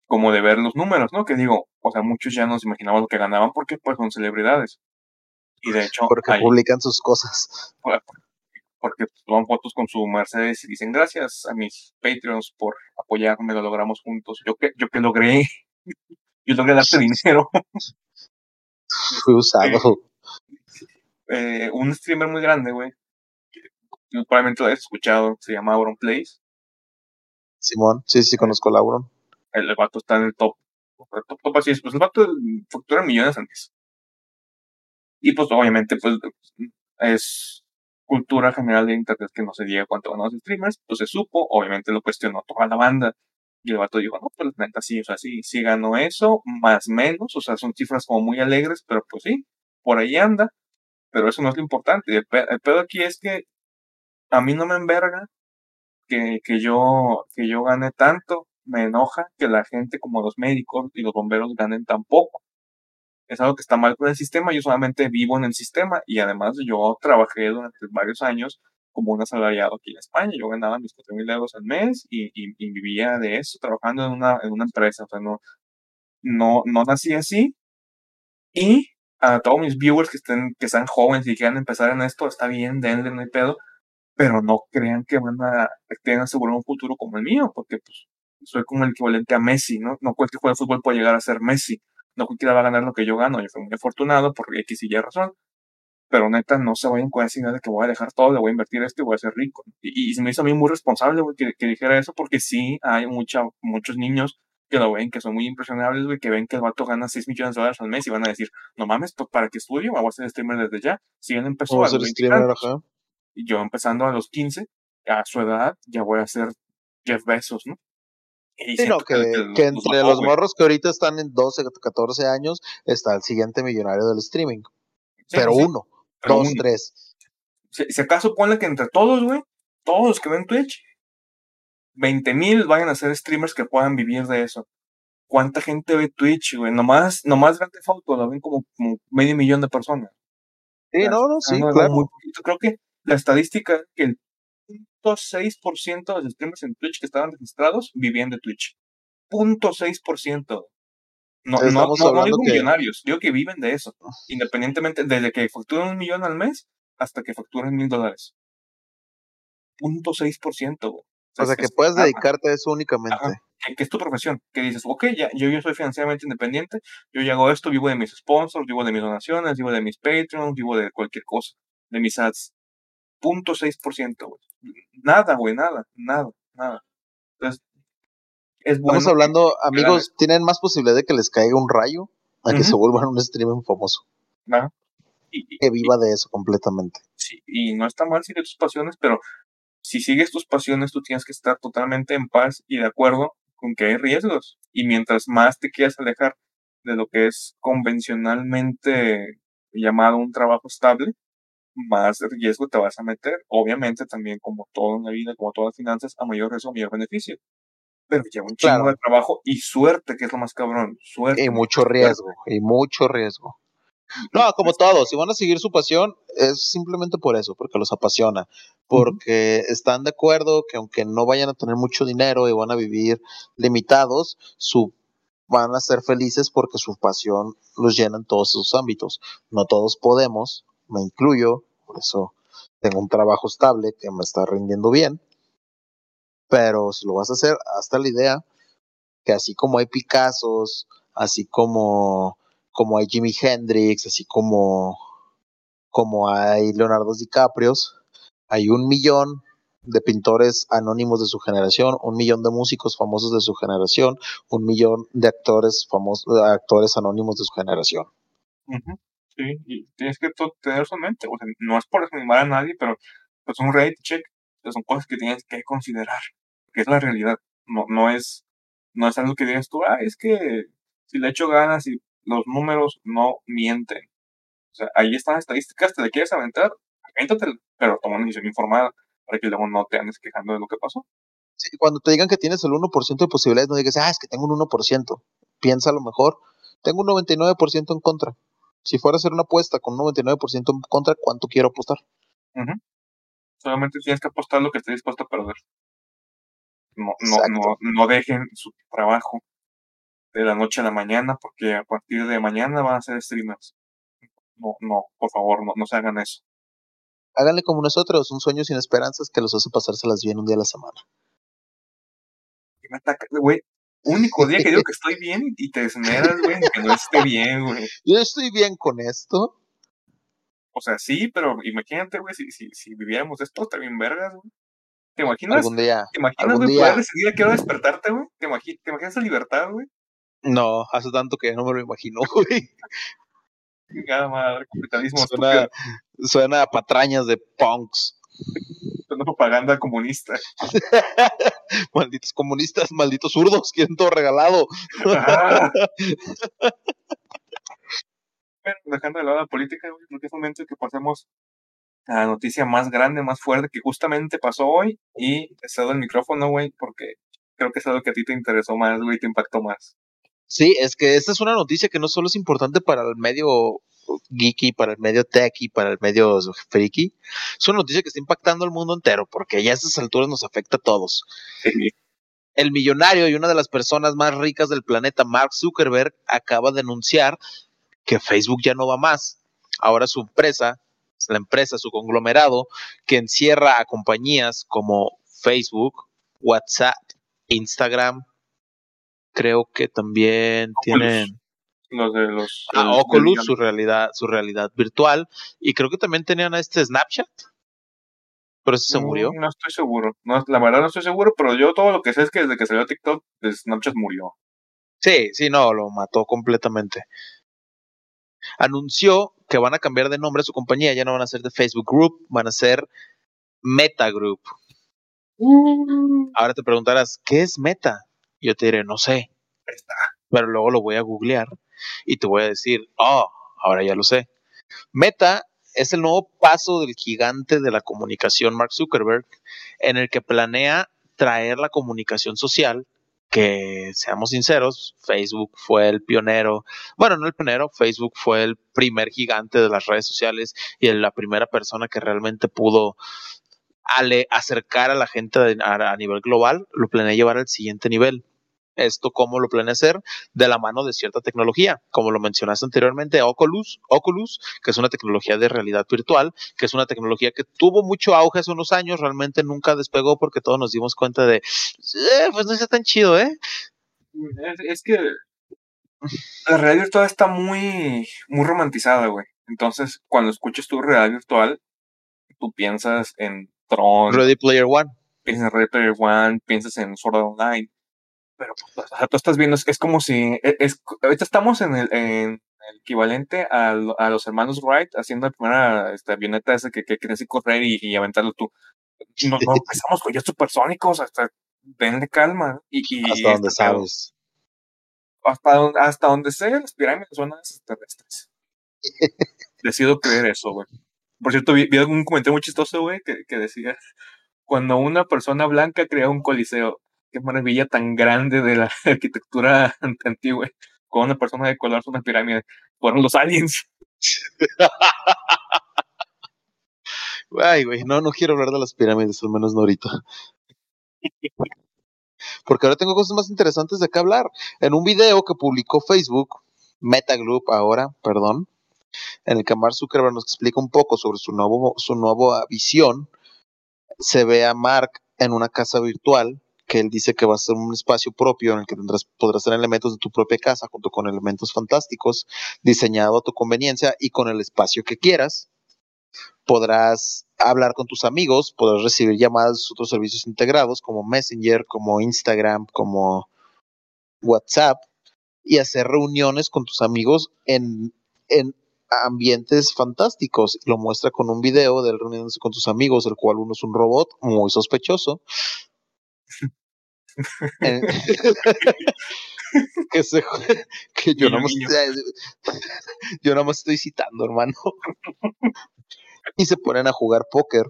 como de ver los números, ¿no? Que digo, o sea, muchos ya no se imaginaban lo que ganaban porque pues son celebridades. Y de hecho... Porque publican sus cosas. porque toman fotos con su Mercedes y dicen gracias a mis Patreons por apoyarme, lo logramos juntos. Yo que, yo que logré, yo logré darte dinero. Fui usado. Eh, un streamer muy grande, güey, probablemente lo hayas escuchado, se llama Auron Place. Simón, sí, sí, conozco a Auron. El, vato está en el top. El top, top así es, pues el vato factura millones antes. Y pues obviamente, pues es cultura general de internet que no se diga cuánto ganó los streamers, pues se supo, obviamente lo cuestionó toda la banda. Y el vato dijo, no, pues la neta sí, o sea, sí, sí ganó eso, más menos, o sea, son cifras como muy alegres, pero pues sí, por ahí anda, pero eso no es lo importante. El, el pedo aquí es que a mí no me enverga que, que, yo, que yo gane tanto, me enoja que la gente como los médicos y los bomberos ganen tan poco es algo que está mal con el sistema, yo solamente vivo en el sistema y además yo trabajé durante varios años como un asalariado aquí en España, yo ganaba mis 4 mil euros al mes y, y, vivía de eso trabajando en una, en una empresa, o sea, no, no, no nací así y a todos mis viewers que estén, que sean jóvenes y quieran empezar en esto, está bien, denle, no hay pedo, pero no crean que van a, tener asegurar un futuro como el mío, porque pues soy como el equivalente a Messi, ¿no? No cualquier juego de fútbol puede llegar a ser Messi no cualquiera va a ganar lo que yo gano, yo fui muy afortunado por X y Y razón, pero neta, no se vayan con esa idea de que voy a dejar todo, le voy a invertir esto y voy a ser rico. Y, se me hizo a mí muy responsable, güey, que, dijera eso, porque sí hay mucha, muchos niños que lo ven, que son muy impresionables, güey, que ven que el vato gana 6 millones de dólares al mes y van a decir, no mames, pues para qué estudio, voy a ser streamer desde ya. Si él empezó a, los streamer, y yo empezando a los 15, a su edad, ya voy a ser Jeff Bezos, ¿no? Sí, no, que, entre los morros que ahorita están en 12, 14 años, está el siguiente millonario del streaming. pero uno, dos, tres. Si, acaso ponle que entre todos, güey, todos los que ven Twitch, 20 mil vayan a ser streamers que puedan vivir de eso. ¿Cuánta gente ve Twitch, güey? Nomás, nomás Grande Foto lo ven como, medio millón de personas. Sí, no, no, sí, claro. Muy Creo que la estadística es que el 0.6% de los streamers en Twitch que estaban registrados vivían de Twitch. 0.6%. No, no, no, no, digo millonarios, digo que viven de eso. Independientemente, desde que facturan un millón al mes hasta que facturan mil dólares. 0.6%. O sea, que puedes dedicarte a eso únicamente. que es tu profesión, que dices, ok, ya, yo, yo soy financieramente independiente, yo ya hago esto, vivo de mis sponsors, vivo de mis donaciones, vivo de mis Patreons, vivo de cualquier cosa, de mis ads. 0.6%, güey. Nada, güey, nada, nada, nada. Entonces, es bueno Estamos hablando, amigos, tienen más posibilidad de que les caiga un rayo a que se vuelvan un streamer famoso. que viva de eso completamente. Sí, y no está mal seguir tus pasiones, pero si sigues tus pasiones, tú tienes que estar totalmente en paz y de acuerdo con que hay riesgos. Y mientras más te quieras alejar de lo que es convencionalmente llamado un trabajo estable, más riesgo te vas a meter. Obviamente también como todo en la vida, como todas las finanzas, a mayor riesgo, mayor beneficio. Pero lleva un chingo de trabajo y suerte, que es lo más cabrón. Suerte. Y mucho riesgo, y mucho riesgo. No, como todos, si van a seguir su pasión, es simplemente por eso, porque los apasiona, porque están de acuerdo que aunque no vayan a tener mucho dinero y van a vivir limitados, su van a ser felices porque su pasión los llena en todos sus ámbitos. No todos podemos, me incluyo, por eso tengo un trabajo estable que me está rindiendo bien, pero si lo vas a hacer, hasta la idea que así como hay Picassos, así como, como hay Jimi Hendrix, así como, como hay Leonardo DiCaprio, hay un millón de pintores anónimos de su generación, un millón de músicos famosos de su generación, un millón de actores famosos, actores anónimos de su generación. Sí, y tienes que tener eso en mente. O sea, no es por desanimar a nadie, pero pues un rate check son cosas que tienes que considerar que es la realidad. No, no, es, no es algo que digas tú, ah, es que si le echo ganas y los números no mienten. O sea, ahí están las estadísticas, te le quieres aventar, avéntate, pero toma una decisión informada para que luego no te andes quejando de lo que pasó. Sí, cuando te digan que tienes el 1% de posibilidades, no digas, ah, es que tengo un 1%. Piensa a lo mejor, tengo un 99% en contra. Si fuera a hacer una apuesta con un 99% en contra, ¿cuánto quiero apostar? Solamente tienes que apostar lo que estés dispuesto a perder no, no, no, dejen su trabajo de la noche a la mañana porque a partir de mañana van a ser streamers. No, no, por favor, no, no se hagan eso. Háganle como nosotros, un sueño sin esperanzas que los hace pasárselas bien un día a la semana. Y me ataca, güey. Único día que digo que estoy bien y te esmeras, güey, que no esté bien, güey. Yo estoy bien con esto. O sea, sí, pero imagínate, güey, si, si, si viviéramos esto, también vergas, güey. ¿Te imaginas? Algún día. ¿Te imaginas, güey, poder decidir a qué hora despertarte, güey? ¿Te, ¿Te imaginas esa libertad, güey? No, hace tanto que no me lo imagino, güey. Nada madre, capitalismo. Suena, suena a patrañas de punks. Propaganda comunista. malditos comunistas, malditos zurdos, quieren todo regalado. bueno, dejando de lado la política, creo que es momento que pasemos la noticia más grande, más fuerte que justamente pasó hoy y he cedo el micrófono, güey, porque creo que es algo que a ti te interesó más, güey, te impactó más. Sí, es que esta es una noticia que no solo es importante para el medio geeky, para el medio techy, para el medio freaky, es una noticia que está impactando al mundo entero, porque ya a estas alturas nos afecta a todos. El millonario y una de las personas más ricas del planeta, Mark Zuckerberg, acaba de anunciar que Facebook ya no va más. Ahora su empresa la empresa, su conglomerado, que encierra a compañías como Facebook, WhatsApp, Instagram, creo que también tienen los de los ah, Oculus, su realidad, su realidad virtual, y creo que también tenían a este Snapchat. Pero ese se murió. No estoy seguro. No, la verdad no estoy seguro, pero yo todo lo que sé es que desde que salió TikTok, Snapchat murió. Sí, sí, no, lo mató completamente. Anunció que van a cambiar de nombre a su compañía, ya no van a ser de Facebook Group, van a ser Meta Group. Mm. Ahora te preguntarás, ¿qué es Meta? Yo te diré, no sé. Pero luego lo voy a googlear y te voy a decir, oh, ahora ya lo sé. Meta es el nuevo paso del gigante de la comunicación Mark Zuckerberg, en el que planea traer la comunicación social que seamos sinceros, Facebook fue el pionero, bueno, no el pionero, Facebook fue el primer gigante de las redes sociales y la primera persona que realmente pudo acercar a la gente a, a nivel global, lo planea llevar al siguiente nivel esto cómo lo planea hacer de la mano de cierta tecnología, como lo mencionaste anteriormente, Oculus, Oculus, que es una tecnología de realidad virtual, que es una tecnología que tuvo mucho auge hace unos años, realmente nunca despegó porque todos nos dimos cuenta de, eh, pues no está tan chido, ¿eh? Es, que la realidad virtual está muy, muy romantizada, güey. Entonces, cuando escuchas tu realidad virtual, tú piensas en Tron. Ready Player One. Piensas en Ready Player One, piensas en Sword Online pero pues, tú estás viendo, es, como si, e, es, ahorita estamos en el, en el equivalente a, a, los hermanos Wright haciendo la primera esta, avioneta esa que, que querías correr y, y, aventarlo tú. No, no empezamos con ya supersónicos, hasta denle calma. Y, y hasta donde sabes. Hasta donde, hasta donde sea, las pirámides son extraterrestres. Decido creer eso, güey. Por cierto, vi, vi un comentario muy chistoso, güey, que, que decía, cuando una persona blanca crea un coliseo, qué maravilla tan grande de la arquitectura antigua. Con una persona de color una pirámide. Fueron los aliens. Ay, güey, no, no quiero hablar de las pirámides, al menos no ahorita. Porque ahora tengo cosas más interesantes de qué hablar. En un video que publicó Facebook, Metagroup ahora, perdón, en el que Mark Zuckerberg nos explica un poco sobre su, nuevo, su nueva visión, se ve a Mark en una casa virtual que él dice que va a ser un espacio propio en el que tendrás, podrás tener elementos de tu propia casa junto con elementos fantásticos diseñado a tu conveniencia y con el espacio que quieras. Podrás hablar con tus amigos, podrás recibir llamadas de otros servicios integrados como Messenger, como Instagram, como WhatsApp y hacer reuniones con tus amigos en, en ambientes fantásticos. Lo muestra con un video de reuniones con tus amigos, el cual uno es un robot muy sospechoso que, se, que yo, no yo nada más estoy citando, hermano. y se ponen a jugar póker.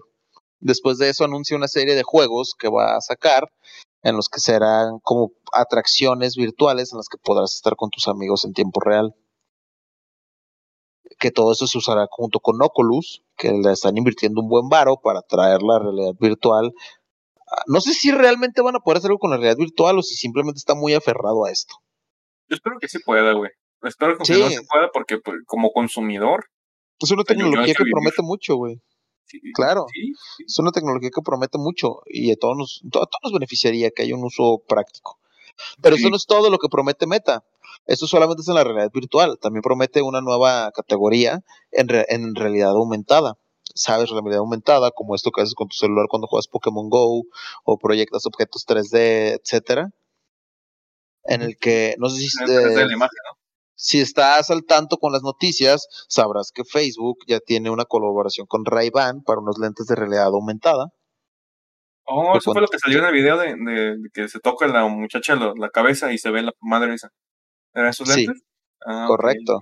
Después de eso anuncia una serie de juegos que va a sacar en los que serán como atracciones virtuales en las que podrás estar con tus amigos en tiempo real. Que todo eso se usará junto con Oculus, que le están invirtiendo un buen varo para traer la realidad virtual no sé si realmente van a poder hacer algo con la realidad virtual o si simplemente está muy aferrado a esto. Yo espero que sí pueda, güey. Espero que no se pueda porque pues, como consumidor. Es una tecnología que promete mucho, güey. claro. Es una tecnología que promete mucho y a todos nos, a todos nos beneficiaría que haya un uso práctico. Pero eso no es todo lo que promete Meta. Esto solamente es en la realidad virtual. También promete una nueva categoría en, en realidad aumentada sabes realidad aumentada, como esto que haces con tu celular cuando juegas Pokémon Go o proyectas objetos 3D, etcétera. En el que, no sé si, si estás al tanto con las noticias, sabrás que Facebook ya tiene una colaboración con Ray-Ban para unos lentes de realidad aumentada. Oh, eso fue lo que salió en el video de, que se toca la muchacha la, cabeza y se ve la madre esa. ¿Eran esos lentes? Sí, ah, correcto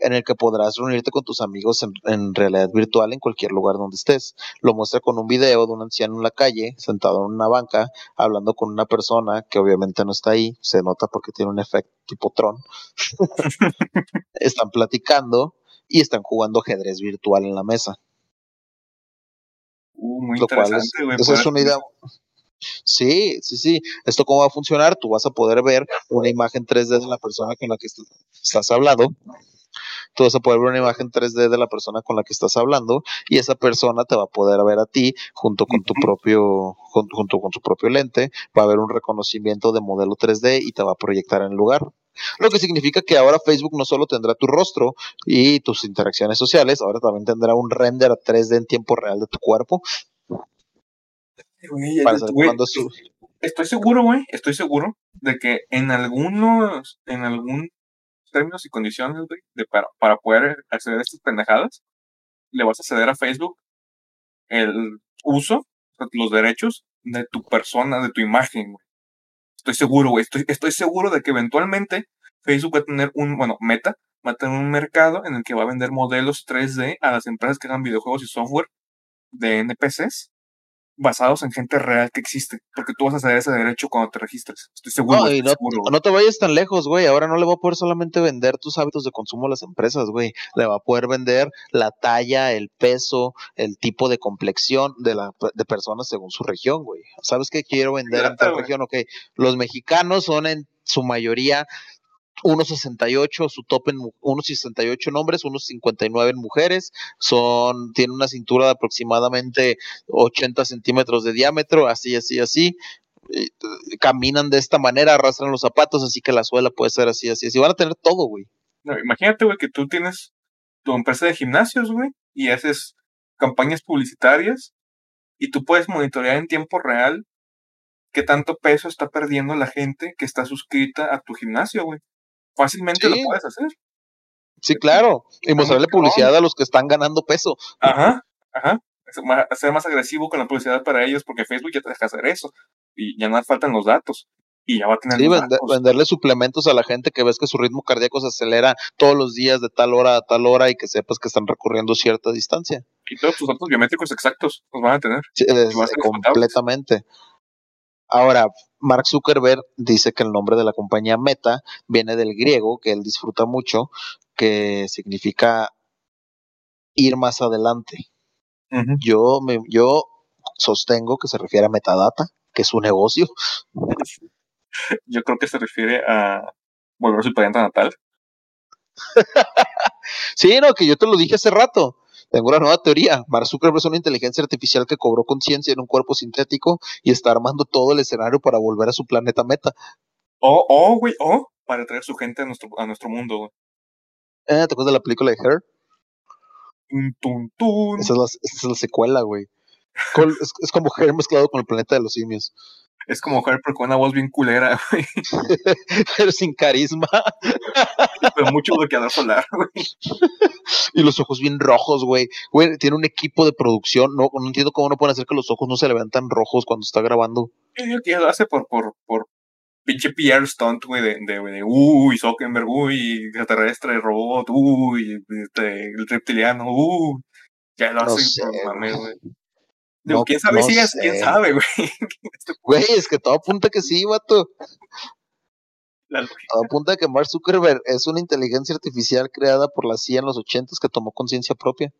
en el que podrás reunirte con tus amigos en, realidad virtual en cualquier lugar donde estés. Lo muestra con un video de un anciano en la calle, sentado en una banca, hablando con una persona que obviamente no está ahí, se nota porque tiene un efecto tipo Tron. están platicando y están jugando ajedrez virtual en la mesa. Uh, muy interesante, Esa es una idea. Sí, sí, sí. ¿Esto cómo va a funcionar? Tú vas a poder ver una imagen 3D de la persona con la que estás hablando tú vas a poder ver una imagen 3D de la persona con la que estás hablando y esa persona te va a poder ver a ti junto con tu propio junto, con su propio lente, va a haber un reconocimiento de modelo 3D y te va a proyectar en el lugar. Lo que significa que ahora Facebook no solo tendrá tu rostro y tus interacciones sociales, ahora también tendrá un render 3D en tiempo real de tu cuerpo. Estoy seguro, güey, estoy seguro de que en algunos, en algún términos y condiciones, de para, para poder acceder a estas pendejadas, le vas a ceder a Facebook el uso, los derechos de tu persona, de tu imagen, Estoy seguro, güey. Estoy, estoy seguro de que eventualmente Facebook va a tener un, bueno, Meta va a tener un mercado en el que va a vender modelos 3D a las empresas que hagan videojuegos y software de NPCs basados en gente real que existe, porque tú vas a ceder ese derecho cuando te registres. Estoy seguro. No, no, te vayas tan lejos, güey. Ahora no le va a poder solamente vender tus hábitos de consumo a las empresas, güey. Le va a poder vender la talla, el peso, el tipo de complexión de la de personas según su región, güey. ¿Sabes qué quiero vender en tal región? Ok, los mexicanos son en su mayoría 1.68, su top en 1.68 hombres, 1.59 en mujeres, son, tiene una cintura de aproximadamente 80 centímetros de diámetro, así, así, así, caminan de esta manera, arrastran los zapatos, así que la suela puede ser así, así, así, van a tener todo, güey. Imagínate, güey, que tú tienes tu empresa de gimnasios, güey, y haces campañas publicitarias, y tú puedes monitorear en tiempo real qué tanto peso está perdiendo la gente que está suscrita a tu gimnasio, güey. Fácilmente lo puedes hacer. Sí, claro. Y mostrarle publicidad a los que están ganando peso. Ajá, ajá. Ser más agresivo con la publicidad para ellos porque Facebook ya te deja hacer eso. Y ya no faltan los datos. Y ya va a tener. Sí, venderle suplementos a la gente que ves que su ritmo cardíaco se acelera todos los días de tal hora a tal hora y que sepas que están recorriendo cierta distancia. Y todos tus datos biométricos exactos los van a tener. Sí, completamente. Ahora, Mark Zuckerberg dice que el nombre de la compañía Meta viene del griego, que él disfruta mucho, que significa ir más adelante. Yo me, yo sostengo que se refiere a metadata, que es un negocio. Yo creo que se refiere a volver a su planeta natal. sí, no, que yo te lo dije hace rato. Tengo una nueva teoría. Mark Zuckerberg es una inteligencia artificial que cobró conciencia en un cuerpo sintético y está armando todo el escenario para volver a su planeta meta. Oh, oh, güey, oh, para traer su gente a nuestro, a nuestro mundo. Eh, ¿Te acuerdas de la película de Her? Tun, tun, Esa, es la, esa es la secuela, güey. Es, es, como Her mezclado con el planeta de los simios. Es como Her, pero con una voz bien culera, güey. pero sin carisma. pero mucho bloqueador solar, güey. y los ojos bien rojos, güey. Güey, tiene un equipo de producción. No, no entiendo cómo no pueden hacer que los ojos no se levantan rojos cuando está grabando. Yo digo que lo hace por, por, por pinche PR stunt, güey, de, de, de, uy, Zuckerberg, uy, extraterrestre, robot, uy, este, el reptiliano, uy. Ya lo no por mame, güey. Digo, ¿quién sabe no si es? ¿Quién sabe, güey? Güey, es que todo apunta que sí, vato. Todo apunta que Mark Zuckerberg es una inteligencia artificial creada por la CIA en los ochentas que tomó conciencia propia.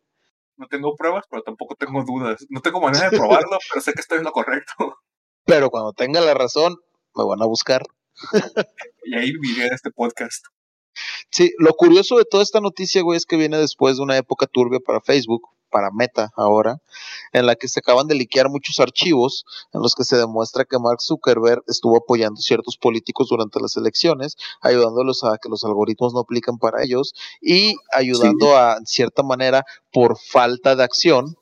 No tengo pruebas, pero tampoco tengo dudas. No tengo manera de probarlo, pero sé que estoy en lo correcto. Pero cuando tenga la razón, me van a buscar. y ahí viviré este podcast. Sí, lo curioso de toda esta noticia, güey, es que viene después de una época turbia para Facebook, para Meta ahora, en la que se acaban de liquear muchos archivos en los que se demuestra que Mark Zuckerberg estuvo apoyando ciertos políticos durante las elecciones, ayudándolos a que los algoritmos no apliquen para ellos y ayudando a, en cierta manera, por falta de acción,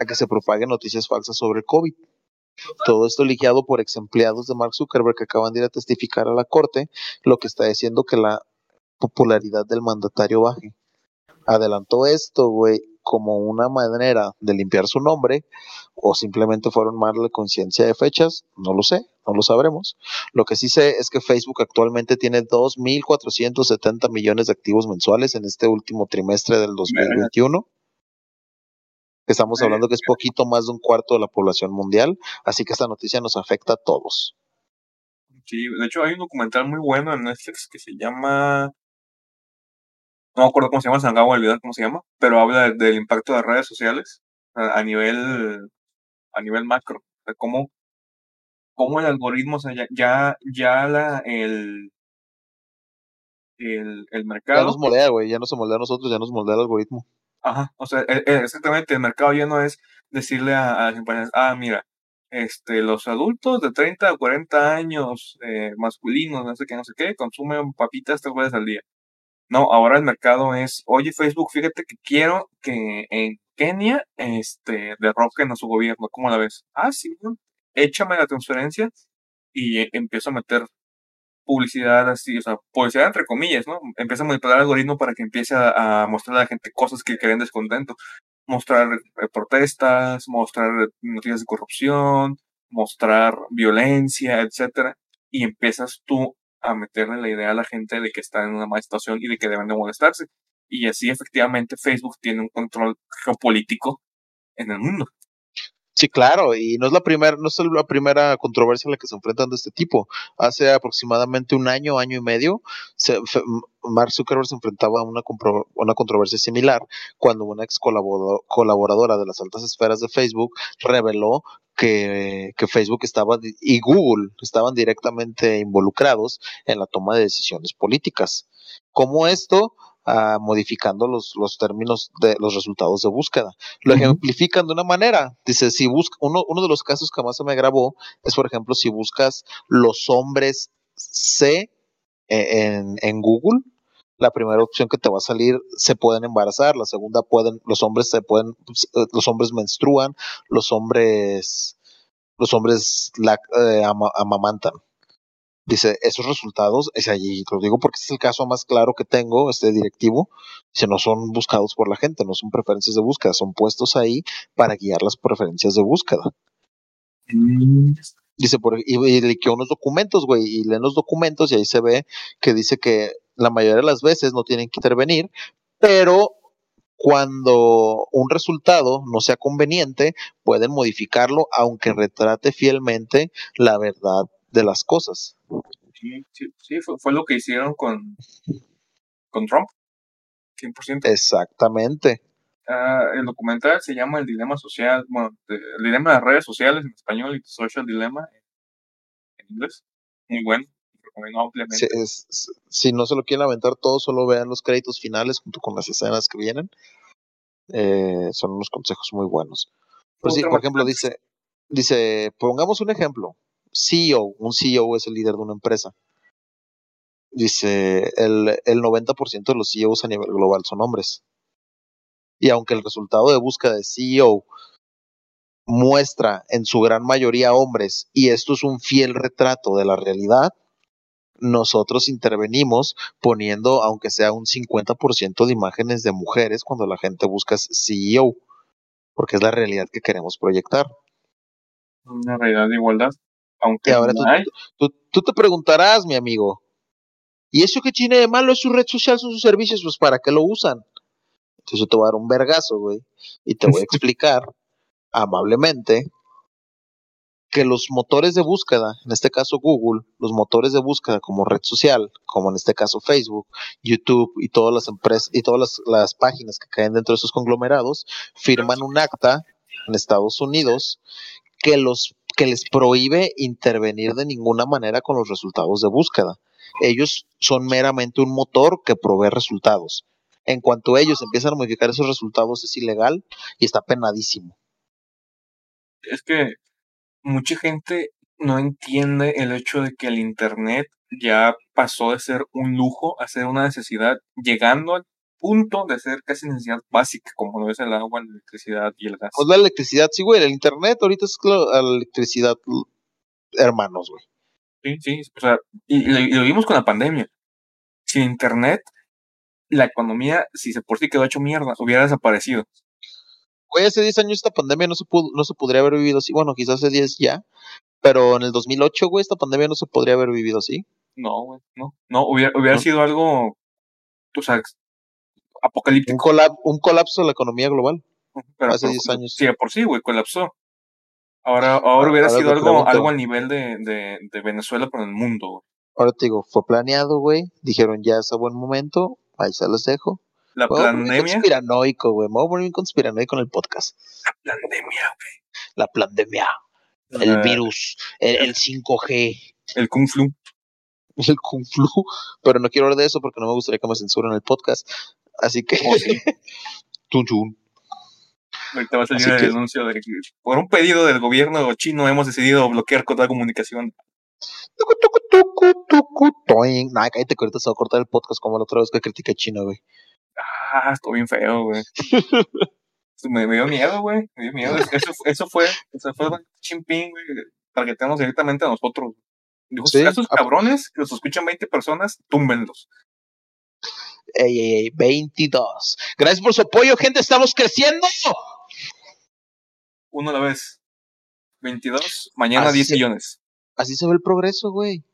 a que se propaguen noticias falsas sobre el COVID. Todo esto liqueado por ex empleados de Mark Zuckerberg que acaban de ir a testificar a la corte, lo que está diciendo que la popularidad del mandatario baje. Adelantó esto, güey, como una manera de limpiar su nombre o simplemente fueron mal de conciencia de fechas, no lo sé, no lo sabremos. Lo que sí sé es que Facebook actualmente tiene 2.470 millones de activos mensuales en este último trimestre del 2021. Estamos hablando que es poquito más de un cuarto de la población mundial, así que esta noticia nos afecta a todos. Sí, de hecho hay un documental muy bueno en Netflix que se llama no me acuerdo cómo se llama, se me acaba de olvidar cómo se llama, pero habla del impacto de las redes sociales a, nivel a nivel macro, de cómo, cómo el algoritmo, o sea, ya, ya, ya la, el, el, el mercado. Ya nos moldea, güey, ya no se moldea a nosotros, ya nos moldea el algoritmo. Ajá, o sea, e, e, exactamente, el mercado ya no es decirle a, a las empresas, ah, mira, este, los adultos de 30 a 40 años eh, masculinos, no sé qué, no sé qué, consumen papitas tres veces al día. No, ahora el mercado es, oye Facebook, fíjate que quiero que en Kenia este, derroquen a su gobierno. ¿Cómo la ves? Ah, sí, échame la transferencia y empiezo a meter publicidad así, o sea, publicidad entre comillas, ¿no? Empieza a manipular el algoritmo para que empiece a, mostrar a la gente cosas que creen descontento. Mostrar eh, protestas, mostrar noticias de corrupción, mostrar violencia, etcétera. Y empiezas tú a meterle la idea a la gente de que está en una mala situación y de que deben de molestarse. Y así efectivamente Facebook tiene un control geopolítico en el mundo. Sí, claro, y no es la primera, no es la primera controversia a la que se enfrentan de este tipo. Hace aproximadamente un año, año y medio, se, Mark Zuckerberg se enfrentaba a una, una controversia similar cuando una ex colaboradora de las altas esferas de Facebook reveló que, que, Facebook estaba y Google estaban directamente involucrados en la toma de decisiones políticas. Como esto modificando los, los términos de los resultados de búsqueda. Lo ejemplifican de una manera. Dice, si busca, uno, uno de los casos que más se me grabó es, por ejemplo, si buscas los hombres C e, en, en Google, la primera opción que te va a salir se pueden embarazar, la segunda pueden, los hombres se pueden, eh, los hombres menstruan, los hombres, los hombres la, eh, amamantan. Dice, esos resultados, es allí, lo digo porque es el caso más claro que tengo, este directivo, dice, no son buscados por la gente, no son preferencias de búsqueda, son puestos ahí para guiar las preferencias de búsqueda. Mm. Dice, por, y, y liqueó unos documentos, güey, y leen los documentos y ahí se ve que dice que la mayoría de las veces no tienen que intervenir, pero cuando un resultado no sea conveniente, pueden modificarlo aunque retrate fielmente la verdad de las cosas. Sí, sí, sí, fue, fue lo que hicieron con, con Trump. 100%. Exactamente. Ah, el documental se llama El Dilema Social, bueno, El Dilema de las Redes Sociales en español y Social Dilemma en, inglés. Muy bueno, recomiendo ampliamente. Si, es- s- si no se lo quieren aventar todo, solo vean los créditos finales junto con las escenas que vienen. Eh, son unos consejos muy buenos. Pero sí, por ejemplo, dice, dice, pongamos un ejemplo. CEO, un CEO es el líder de una empresa. Dice, el, el 90% de los CEOs a nivel global son hombres. Y aunque el resultado de búsqueda de CEO muestra en su gran mayoría hombres, y esto es un fiel retrato de la realidad, nosotros intervenimos poniendo, aunque sea un 50% de imágenes de mujeres cuando la gente busca CEO, porque es la realidad que queremos proyectar. Una realidad de igualdad. Aunque Y ahora no tú, hay. tú, tú te preguntarás, mi amigo, ¿y eso qué tiene de malo? ¿Es su red social, son sus servicios? Pues ¿para qué lo usan? Entonces yo te voy a dar un vergazo, güey, y te voy a explicar amablemente que los motores de búsqueda, en este caso Google, los motores de búsqueda como red social, como en este caso Facebook, YouTube y todas las empresas y todas las, las páginas que caen dentro de esos conglomerados, firman un acta en Estados Unidos que los que les prohíbe intervenir de ninguna manera con los resultados de búsqueda. Ellos son meramente un motor que provee resultados. En cuanto ellos empiezan a modificar esos resultados es ilegal y está penadísimo. Es que mucha gente no entiende el hecho de que el Internet ya pasó de ser un lujo a ser una necesidad, llegando punto de ser casi necesidad básica, como lo es el agua, la electricidad y el gas. Pues la electricidad, sí, güey, el internet ahorita es la, electricidad, hermanos, güey. Sí, sí, o sea, y, y lo, y lo vimos con la pandemia. Sin Internet, la economía, si se por sí quedó hecho mierda, hubiera desaparecido. Güey, hace 10 años esta pandemia no se pudo, no se podría haber vivido así. Bueno, quizás hace 10 ya, pero en el 2008, güey, esta pandemia no se podría haber vivido así. No, güey, no. No, hubiera, hubiera ¿No? sido algo, tú Un, apocalíptico. colap- un colapso de la economía global. Pero hace por- 10 años. Sí, por sí, güey, colapsó. Ahora, ahora Ahora- hubiera ahora sido algo, algo al nivel de, de, de Venezuela, pero en el mundo, güey. Ahora te digo, fue planeado, güey. Dijeron, ya es a buen momento. Ahí se los dejo. La Me pandemia. conspiranoico, güey. Me voy a poner conspiranoico en el podcast. Pandemia, La pandemia, güey. el La- virus, el, el 5G. el Kung Flu. el Kung Flu, pero no quiero hablar de eso porque no me gustaría que me censuren el podcast. Así que, Oh, sí. tun, tun. Ahorita va a salir el que- anuncio de que por un pedido del gobierno chino hemos decidido bloquear toda comunicación. Tucu, tucu, tucu, tucu, toing. Nah, cállate que ahorita se va a cortar el podcast como la otra vez que critiqué China, güey. Ah, estuvo bien feo, güey. me, me dio miedo, güey. Me dio miedo. Eso, eso fue, eso fue chimpín, güey. Targeteamos directamente a nosotros. Dijo, Sí, esos cabrones que los escuchan 20 personas, túmbenlos. Ey, ey, ey, 22. Gracias por su apoyo, gente. Estamos creciendo. Uno a la vez. 22, mañana Así 10 se- millones. Así se ve el progreso, güey.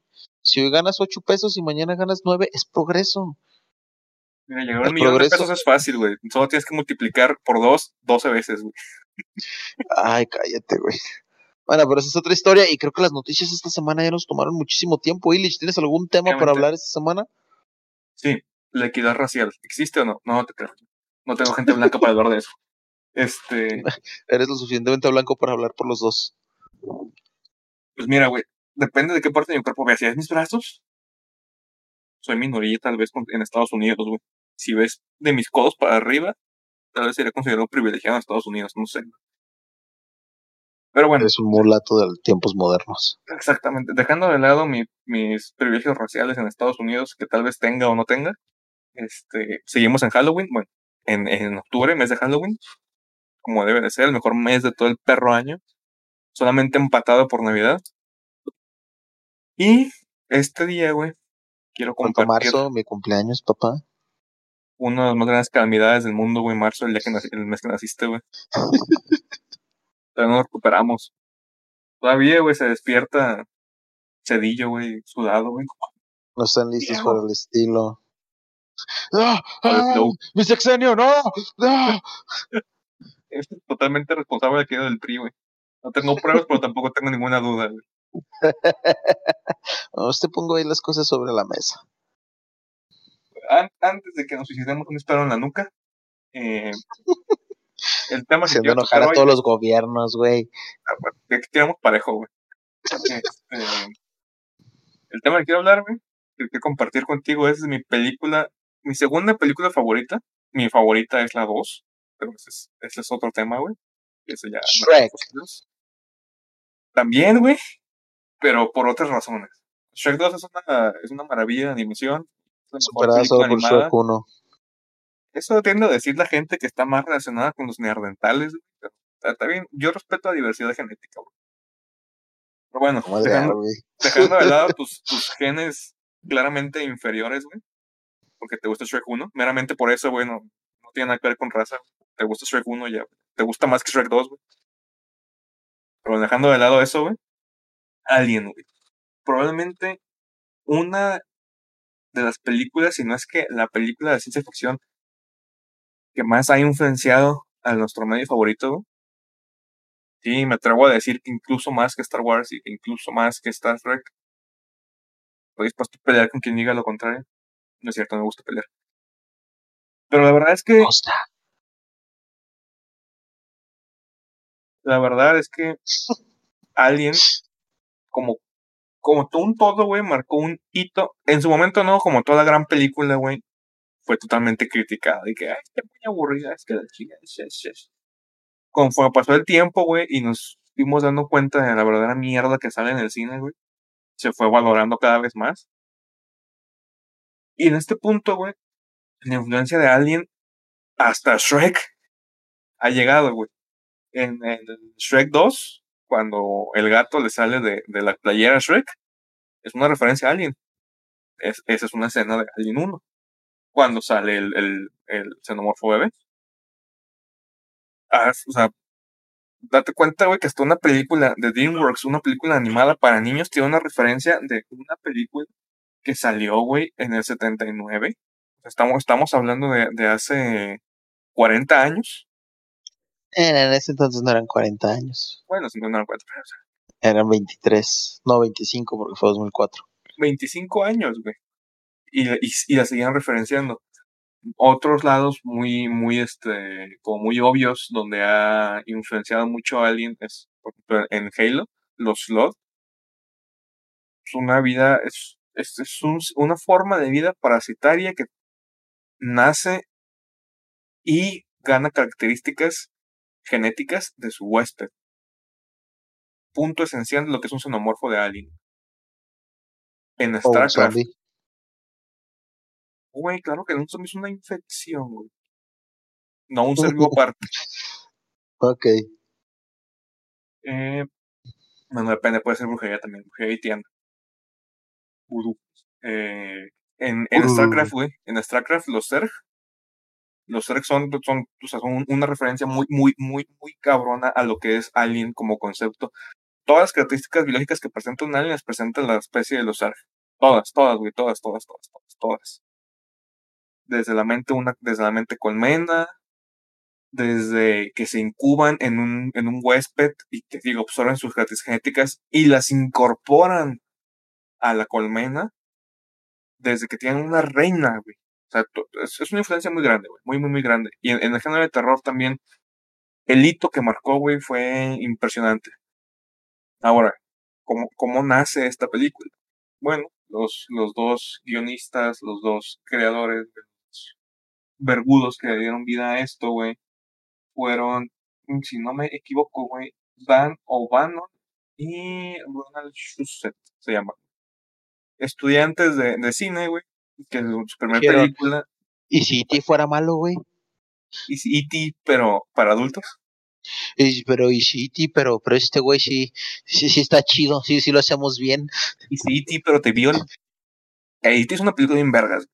Si hoy ganas 8 pesos y mañana ganas 9, es progreso. Mira, llegar a un millón de pesos es fácil, güey. Solo tienes que multiplicar por dos, 12 veces, güey. Ay, cállate, güey. Bueno, pero esa es otra historia y creo que las noticias esta semana ya nos tomaron muchísimo tiempo. Illich, ¿tienes algún tema para hablar esta semana? Sí, la equidad racial. ¿Existe o no? No, no te creo. No tengo gente blanca para hablar de eso. Este, Eres lo suficientemente blanco para hablar por los dos. pues mira, güey, depende de qué parte de mi cuerpo veas. Si ves mis brazos, soy minoría tal vez en Estados Unidos, güey. Si ves de mis codos para arriba, tal vez sería considerado privilegiado en Estados Unidos, no sé. Pero bueno, Eres un mulato de tiempos modernos. exactamente. Dejando de lado mi- mis privilegios raciales en Estados Unidos, que tal vez tenga o no tenga, este, seguimos en Halloween, bueno, en, en octubre, mes de Halloween, como debe de ser, el mejor mes de todo el perro año, solamente empatado por Navidad. Y este día, güey, quiero 4 de compartir marzo, mi cumpleaños, papá. una de las más grandes calamidades del mundo, güey, marzo, el día que nací- el mes que naciste, güey. Todavía no lo recuperamos. Todavía, güey, se despierta Cedillo, güey, sudado, güey. No están listos para el estilo. ¡Ah! ¡Ah! flow. ¡Mi sexenio! ¡No! ¡No! Es totalmente responsable de que del PRI, güey. No tengo pruebas, pero tampoco tengo ninguna duda, güey. Te pongo ahí las cosas sobre la mesa. An- antes de que nos suicidemos un disparo en la nuca, eh, el tema que Haciendo quiero enojar a hoy todos los gobiernos, güey. Ah, bueno, que tiramos parejo, güey. Este, el tema que quiero hablar, güey, que quiero compartir contigo es mi película, mi segunda película favorita. Mi favorita es la 2, pero ese es, ese es otro tema, güey. Ese ya. Shrek. También, güey, pero por otras razones. Shrek 2 es una, es una maravilla de animación. Superada película solo por animada. Shrek 1. Eso tiende a decir la gente que está más relacionada con los neandertales, pero está, está bien. Yo respeto la diversidad genética, güey. Pero bueno, dejando, dejando de lado tus, tus genes claramente inferiores, güey, porque te gusta Shrek 1, meramente por eso, güey, no, tiene nada que ver con raza. Te gusta Shrek 1 ya, te gusta más que Shrek 2, güey. Pero dejando de lado eso, güey, Alien, güey. Probablemente una de las películas, si no es que la película de ciencia ficción que más ha influenciado a nuestro medio favorito, güey. Sí, me atrevo a decir que incluso más que Star Wars y que incluso más que Star Trek. Estoy dispuesto a pelear con quien diga lo contrario. No es cierto, me gusta pelear. Pero la verdad es que, Costa. la verdad es que Alien, como, como todo un todo, güey, marcó un hito. En su momento no, como toda gran película, güey, fue totalmente criticada. Y que, ay, está muy aburrida, es que la chica, es, es, es". Conforme pasó el tiempo, güey, y nos fuimos dando cuenta de la verdadera mierda que sale en el cine, güey, se fue valorando cada vez más. Y en este punto, güey, la influencia de Alien hasta Shrek ha llegado, güey. En, en Shrek 2, cuando el gato le sale de, de la playera a Shrek, es una referencia a Alien. Es, esa es una escena de Alien 1. Cuando sale el, el, el xenomorfo bebé. Ah, o sea, date cuenta, güey, que hasta una película de DreamWorks, una película animada para niños, tiene una referencia de una película que salió, güey, en el 79. Estamos, estamos hablando de, de hace 40 años. En, en ese entonces no eran 40 años. Bueno, si no pero, o sea, Eran 23. No, 25 porque fue 2004. 25 años, güey. Y, y, y la seguían referenciando. Otros lados muy, muy, este, como muy obvios, donde ha influenciado mucho a alguien, es, por ejemplo, en Halo, los Sloth. Es una vida, es, es, es un- una forma de vida parasitaria que nace y gana características genéticas de su huésped. Punto esencial de lo que es un xenomorfo de alien. En StarCraft, güey, claro que un zombie es una infección, güey. No un ser vivo aparte. Ok. Eh, bueno, depende, puede ser brujería también, brujería y tienda. Vudú. Eh, en, en. StarCraft, güey, en StarCraft los Zerg, los Zerg son, son, o sea, son una referencia muy, muy, muy, muy cabrona a lo que es Alien como concepto. Todas las características biológicas que presenta un Alien las presenta la especie de los Zerg. Todas, todas, güey, todas, todas, todas, todas, todas. Desde la mente, una, desde la mente colmena, desde que se incuban en un, en un huésped y que digo, absorben sus características genéticas y las incorporan a la colmena desde que tienen una reina, güey. O sea, es, una influencia muy grande, güey. Muy, muy, muy grande. Y en, el género de terror también, el hito que marcó, güey, fue impresionante. Ahora, ¿cómo, cómo nace esta película? Bueno, los, los dos guionistas, los dos creadores, los vergudos que dieron vida a esto, güey, fueron, si no me equivoco, güey, Van O'Bannon y Ronald Shusett, se llama. Estudiantes de, de cine, güey, que su su primera película ¿Y si E.T. fuera malo, güey? es E.T., pero para adultos. Y- pero y sí, ti, pero, pero este güey sí, sí, sí está chido, sí, sí lo hacemos bien. Y sí, E.T., pero te viola. E.T. es una película bien vergas.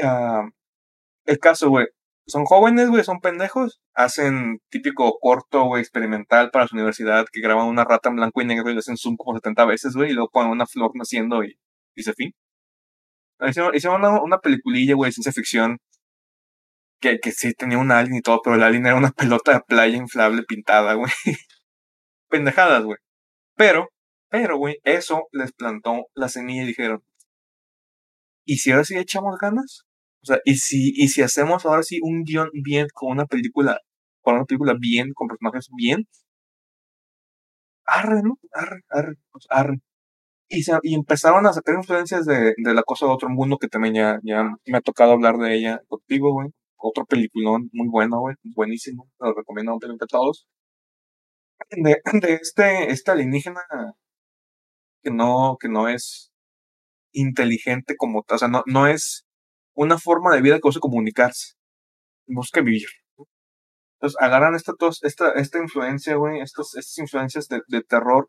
Ah, el caso, güey. Son jóvenes, güey, son pendejos. Hacen típico corto, güey, experimental para su universidad, que graban una rata en blanco y negro y le hacen zoom como 70 veces, güey, y luego ponen una flor naciendo y dice fin. Hicieron, hicieron una, una peliculilla, güey, de ciencia ficción, que, que sí tenía un alien y todo, pero el alien era una pelota de playa inflable pintada, güey. Pendejadas, güey. Pero, pero, güey, eso les plantó la semilla y dijeron, ¿y si ahora sí echamos ganas? ¿Y si, y si hacemos ahora sí un guion bien con una película, con una película bien, con personajes bien? Arre, ¿no? Arre, arre, pues arre. Y, se- y empezaron a sacar influencias de, de La Cosa de Otro Mundo, que también ya, ya me ha tocado hablar de ella contigo, güey. Otro peliculón muy bueno, güey. Buenísimo. Lo recomiendo ampliamente a todos. De, de este, este alienígena que no, que no es inteligente como tal, o sea, no, no es una forma de vida que use comunicarse. Busca vivir. Entonces agarran esta, esta, esta influencia, güey, estos, estas influencias de, terror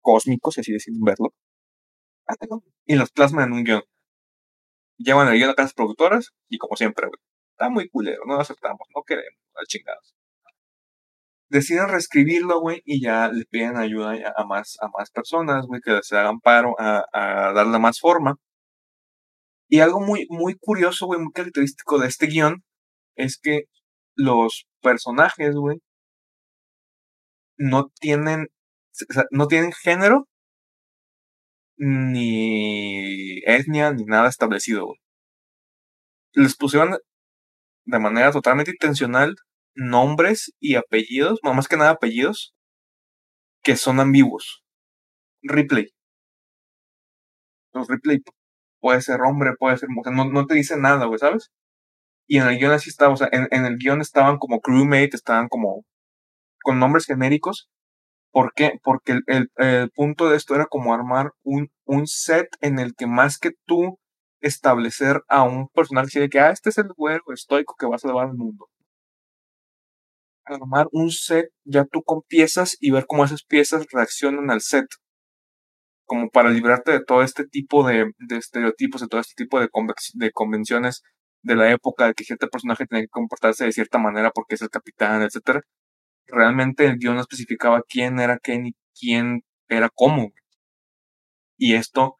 cósmicos, si así deciden verlo, y los plasman en un guion. Llevan el guion a casas productoras y como siempre, güey, está muy culero, no lo aceptamos, no queremos, al chingados. Deciden reescribirlo, güey, y ya le piden ayuda a más, a más personas, güey, que se hagan paro a, a darle más forma. Y algo muy, muy curioso, güey, muy característico de este guion es que los personajes, güey, no tienen, no tienen género, ni etnia, ni nada establecido, güey. Les pusieron de manera totalmente intencional nombres y apellidos, más que nada apellidos, que son ambiguos. Ripley. Los Ripley puede ser hombre, puede ser mujer, no, no te dice nada, güey, ¿sabes? Y en el guion así estaba, o sea, en, en el guion estaban como crewmate, estaban como con nombres genéricos. ¿Por qué? Porque el, el- el punto de esto era como armar un, un set en el que más que tú establecer a un personaje de que, ah, este es el güero estoico que va a salvar al mundo. Armar un set ya tú con piezas y ver cómo esas piezas reaccionan al set. Como para librarte de todo este tipo de, estereotipos, de todo este tipo de convenciones de la época, de que cierto personaje tenía que comportarse de cierta manera porque es el capitán, etcétera. Realmente el guion no especificaba quién era quién y quién era cómo. Y esto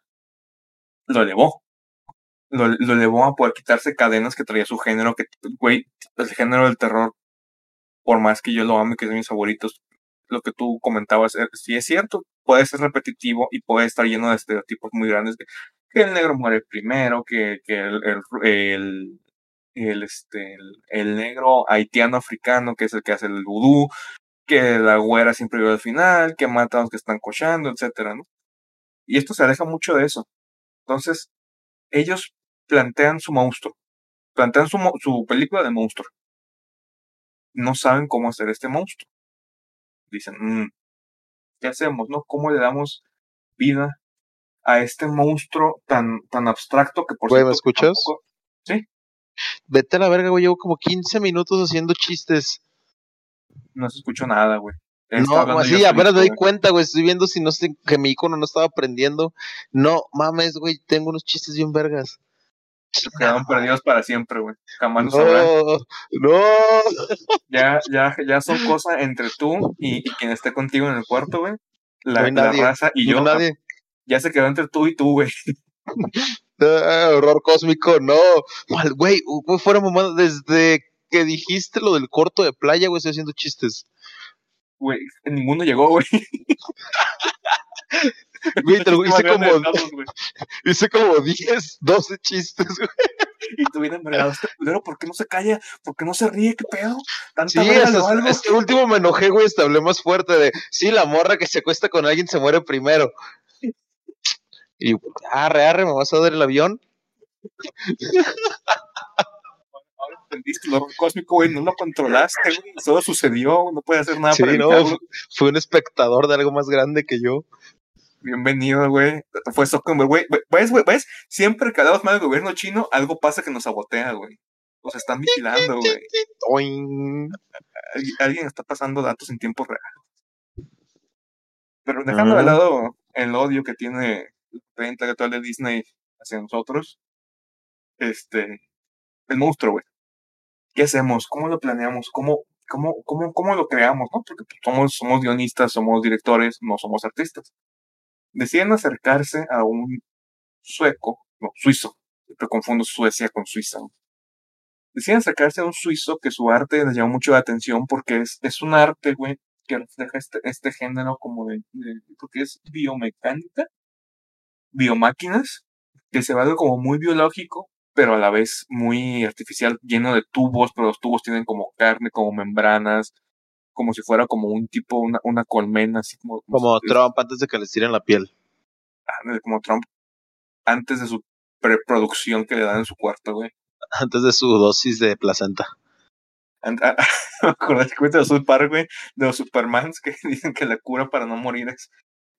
lo elevó. Lo, lo elevó a poder quitarse cadenas que traía su género, que, güey, el género del terror, por más que yo lo ame, que es de mis favoritos, lo que tú comentabas, eh, sí es cierto, puede ser repetitivo y puede estar lleno de estereotipos muy grandes, de que el negro muere primero, que, que el, el, este, el, negro haitiano africano, que es el que hace el vudú, que la güera siempre vive al final, que mata a los que están cochando, etcétera, ¿no? Y esto se aleja mucho de eso. Entonces, ellos plantean su monstruo, plantean su, su película de monstruo. No saben cómo hacer este monstruo. Dicen, "Mm, ¿qué hacemos, no? ¿Cómo le damos vida a este monstruo tan, tan abstracto que por Güey, ¿me cierto, escuchas? tampoco- Sí, Vete a la verga, güey, llevo como 15 minutos haciendo chistes. no se escuchó nada, güey. No, así apenas me güey. cuenta, güey, estoy viendo si no sé, que mi icono no estaba prendiendo. No, mames, güey, tengo unos chistes bien vergas. Se quedaron perdidos para siempre, güey. Jamás sabrán. No, no. Ya, ya, ya son cosas entre tú y, y quien esté contigo en el cuarto, güey. La, No la raza y No, yo. nadie. Ya se quedó entre tú y tú, güey. Ah, horror cósmico, no. Mal, güey, fuera mamada, desde que dijiste lo del corto de playa, güey, estoy haciendo chistes. Güey, ninguno llegó, güey. Güey, te lo hice como, hice como 10, 12 chistes, güey. Y tú bien envergado, este culero, ¿por qué no se calla? ¿Por qué no se ríe? ¿Qué pedo? ¿Tanta Sí, hasta- este último me enojé, güey, hasta hablé más fuerte de, sí, la morra que se acuesta con alguien se muere primero. Y, arre, arre, me vas a dar el avión. Ahora entendiste cósmico, güey. No lo controlaste, güey. Solo sucedió. No puedes hacer nada Sí, para no, fue un espectador de algo más grande que yo. Bienvenido, güey. Fue Zuckerberg, güey. ¿Ves, güey? ¿Ves? Siempre que hablamos mal del gobierno chino, algo pasa que nos sabotea, güey. Nos están vigilando, güey. Alguien está pasando datos en tiempo real. Pero dejando de lado el odio que tiene la intelectual de Disney hacia nosotros, este, el monstruo, güey. ¿Qué hacemos? ¿Cómo lo planeamos? ¿Cómo, cómo, cómo, cómo lo creamos? ¿no? Porque somos, somos guionistas, somos directores, no somos artistas. Deciden acercarse a un sueco, no, suizo, siempre confundo Suecia con Suiza. Deciden acercarse a un suizo que su arte les llamó mucho la atención porque es, es un arte, güey, que refleja este, este género como de, porque es biomecánica, biomáquinas, que se va de como muy biológico, pero a la vez muy artificial, lleno de tubos, pero los tubos tienen como carne, como membranas, como si fuera como un tipo, una, una colmena, así como... Como, Trump antes de que les tiren la piel. como Trump antes de su preproducción que le dan en su cuarto, güey. Antes de su dosis de placenta. Con el cuento de South güey, de los Supermans que dicen que la cura para no morir es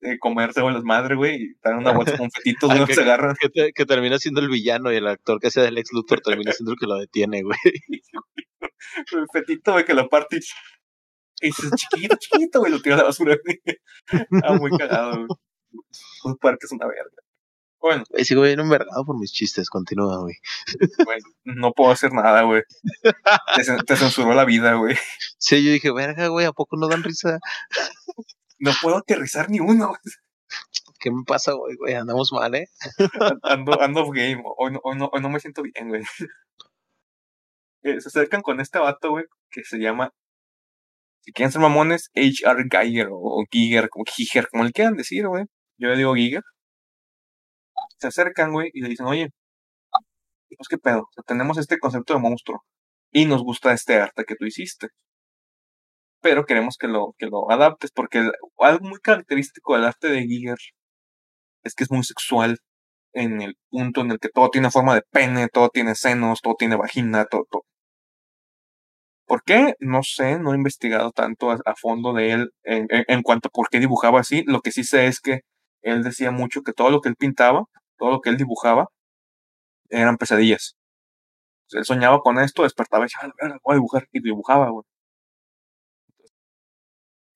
eh, comerse con las madres, güey, y dan una bolsa con fetitos, güey, se agarran. Que, termina siendo el villano y el actor que sea del ex Luthor termina siendo el que lo detiene, güey. el fetito, güey, que lo parte y dice, chiquito, chiquito, güey, lo tira a la basura, güey. Ah, muy cagado, güey. South Park es una verga. Bueno. Ese güey era envergado por mis chistes, continúa, güey. Güey, no puedo hacer nada, güey. Te, censuró la vida, güey. Sí, yo dije, verga, güey, ¿a poco no dan risa? No puedo aterrizar ni uno. ¿Qué me pasa, güey, güey? Andamos mal, ¿eh? Ando, ando game. Hoy no, hoy, no, hoy no me siento bien, güey. Eh, se acercan con este vato, güey, que se llama si quieren ser mamones, H.R. Geiger o, Giger, como Giger, como le quieran decir, güey. Yo le digo Giger se acercan, güey, y le dicen, oye, pues qué pedo, tenemos este concepto de monstruo y nos gusta este arte que tú hiciste. Pero queremos que lo, que lo adaptes porque algo muy característico del arte de Giger es que es muy sexual en el punto en el que todo tiene forma de pene, todo tiene senos, todo tiene vagina, todo, todo. ¿Por qué? No sé, no he investigado tanto a, fondo de él en, cuanto a por qué dibujaba así. Lo que sí sé es que él decía mucho que todo lo que él pintaba todo lo que él dibujaba eran pesadillas. él soñaba con esto, despertaba y decía, ah, voy a dibujar, y dibujaba, güey.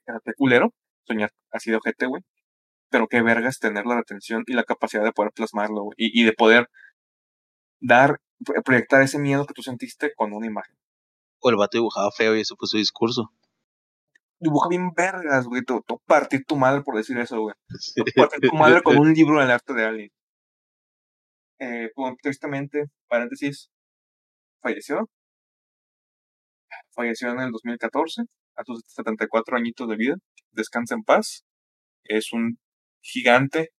Era culero soñar así de ojete, güey. Pero qué vergas tener la retención y la capacidad de poder plasmarlo, güey. Y, de poder dar, proyectar ese miedo que tú sentiste con una imagen. O el vato dibujaba feo y eso fue su discurso. Dibuja bien vergas, güey. Tú, partir tu madre por decir eso, güey. partir tu madre con un libro del arte de alguien eh, tristemente, paréntesis, falleció. Falleció en el 2014, a sus 74 añitos de vida. Descansa en paz. Es un gigante.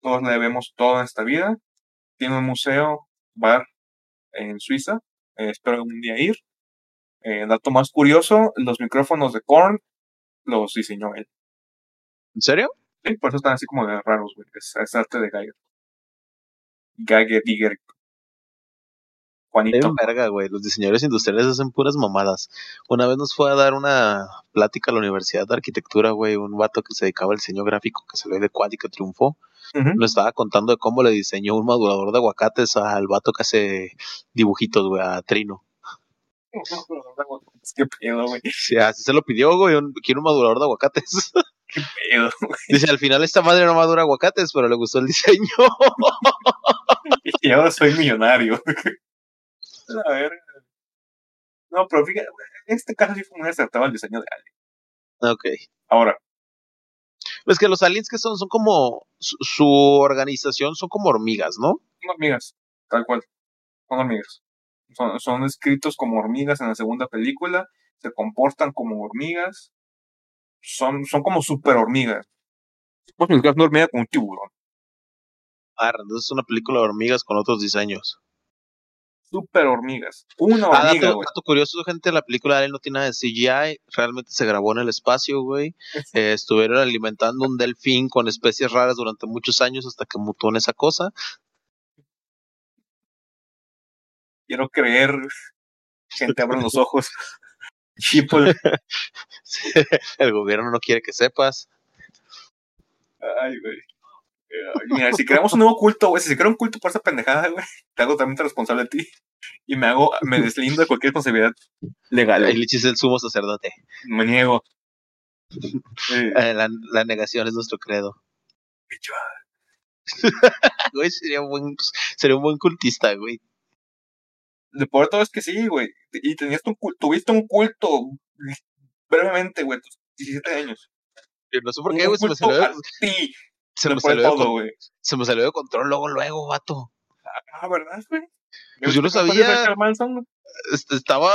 Todos le debemos toda esta vida. Tiene un museo, bar en Suiza. Eh, espero un día ir. Eh, dato más curioso, los micrófonos de Korn los diseñó él. ¿En serio? Sí, por eso están así como de raros, güey. Es, arte de Geiger. Gage Digger. Juanito. verga, güey. Los diseñadores industriales hacen puras mamadas. Una vez nos fue a dar una plática a la Universidad de Arquitectura, güey, un vato que se dedicaba al diseño gráfico, que se ve de Quad y que triunfó. Nos estaba contando de cómo le diseñó un madurador de aguacates al vato que hace dibujitos, güey, a Trino. Qué pedo, güey. Sí, así se lo pidió, güey. quiero un madurador de aguacates. Qué pedo, güey. Dice, al final esta madre no madura aguacates, pero le gustó el diseño. y ahora soy millonario. A ver. No, pero fíjate, en este caso sí fue muy acertado el diseño de Alien. Ok. Ahora. Pues que los aliens que son, son como, su, organización son como hormigas, ¿no? Son hormigas, tal cual. Son hormigas. Son, son escritos como hormigas en la segunda película, se comportan como hormigas, son, son como super hormigas. Pues una hormiga con un tiburón. Ah, entonces es una película de hormigas con otros diseños. Super hormigas. Una ah, hormiga, güey. dato, curioso, gente, la película de él no tiene nada de CGI. Realmente se grabó en el espacio, güey. Eh, estuvieron alimentando un delfín con especies raras durante muchos años hasta que mutó en esa cosa. Quiero creer. Gente, abran los ojos. el gobierno no quiere que sepas. Ay, güey. Mira, si creamos un nuevo culto, güey, si se crea un culto por esa pendejada, güey, te hago totalmente responsable de ti. Y me hago, me deslindo de cualquier responsabilidad legal. Ahí le es el sumo sacerdote. Me niego. Eh, la, la, negación es nuestro credo. güey, sería buen, sería un buen cultista, güey. Lo peor de todo es que sí, güey. Y tenías un culto, tuviste un culto brevemente, güey, tus 17 años. Yo no sé por qué, güey, se me salió de... Se me, salió todo, de se me salió de control luego, luego, vato. Ah, ¿verdad, güey? Pues yo no sabía. Estaba,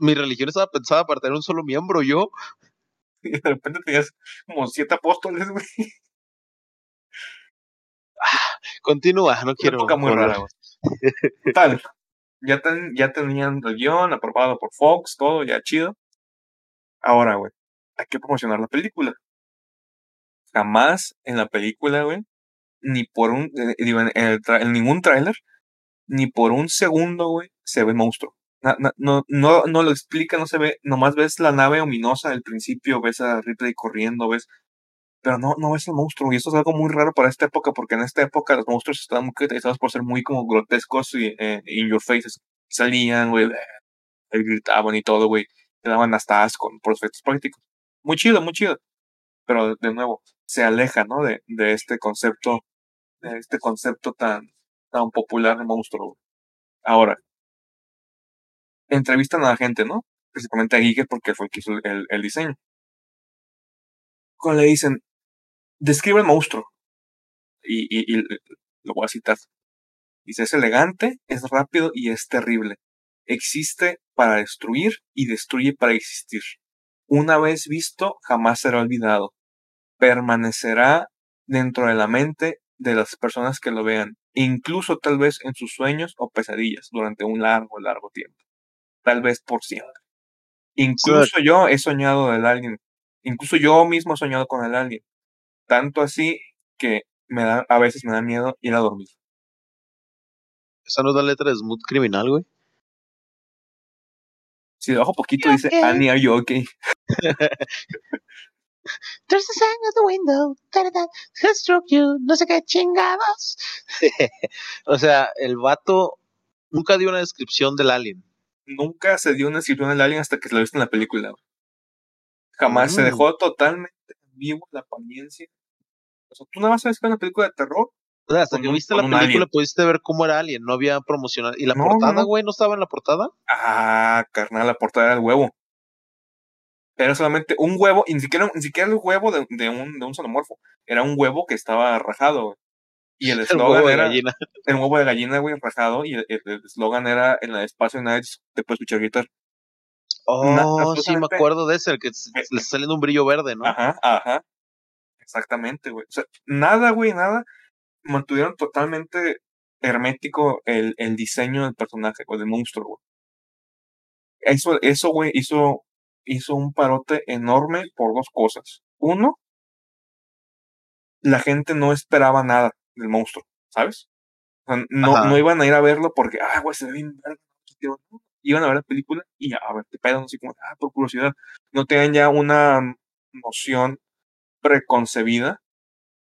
mi religión estaba pensada para tener un solo miembro, yo. Y de repente tenías como siete apóstoles, güey. Ah, continúa, no quiero. Una muy rara, güey. Tal. Ya, ya tenían el guion aprobado por Fox, todo, ya chido. Ahora, güey, hay que promocionar la película. Jamás en la película, güey, ni por un, eh, digo, en, ningún tráiler, ni por un segundo, güey, se ve monstruo. No, no, no, lo explica, no se ve, nomás ves la nave ominosa al principio, ves a Ripley corriendo, ves, pero no, no ves el monstruo, y eso es algo muy raro para esta época, porque en esta época los monstruos estaban muy caracterizados por ser muy como grotescos y eh, in your faces. Salían, güey, gritaban y todo, güey, te daban hasta asco por efectos prácticos. Muy chido, muy chido. Pero de nuevo, se aleja, ¿no? De, de este concepto, de este concepto tan, tan popular de monstruo. Ahora, entrevistan a la gente, ¿no? Principalmente a Giger porque fue el que hizo el, el diseño. Cuando le dicen, describe el monstruo. Y, y, y, lo voy a citar. Dice, es elegante, es rápido y es terrible. Existe para destruir y destruye para existir. Una vez visto, jamás será olvidado. Permanecerá dentro de la mente de las personas que lo vean, incluso tal vez en sus sueños o pesadillas durante un largo, largo tiempo. Tal vez por siempre. Incluso yo he soñado del alien. Incluso yo mismo he soñado con el alien. Tanto así que me da, a veces me da miedo ir a dormir. ¿Esa no es la letra de Smooth Criminal, güey? Si debajo poquito dice Annie, are you okay? There's a sign at the window. Who struck you? No sé qué chingados. o sea, el vato nunca dio una descripción del alien. Nunca se dio una descripción del alien hasta que se lo viste en la película. Jamás se mm. dejó totalmente vivo la apariencia. O sea, tú nada más sabes que una película de terror. O sea, hasta que viste la película pudiste ver cómo era Alien, no había promocional. ¿Y la portada, güey, no, estaba en la portada? Ah, carnal, la portada era el huevo. Era solamente un huevo, y ni siquiera, ni siquiera el huevo de, de un, de un sonomorfo. Era un huevo que estaba rajado, güey. Y el eslogan era. Gallina. El huevo de gallina, güey, rajado. Y el eslogan era: En el espacio nadie te puede escuchar gritar. Oh, sí, me acuerdo de ese, el que eh, le sale un brillo verde, ¿no? Ajá, ajá. Exactamente, güey. O sea, nada, güey, nada. Mantuvieron totalmente hermético el, el diseño del personaje, o del monstruo, güey. Eso, eso, güey, hizo, hizo un parote enorme por dos cosas. Uno, la gente no esperaba nada del monstruo, ¿sabes? O sea, no, no iban a ir a verlo porque, ah, güey, se ve bien Iban a ver la película y ya, a ver, te pedan así como, ah, por curiosidad. No tenían ya una noción preconcebida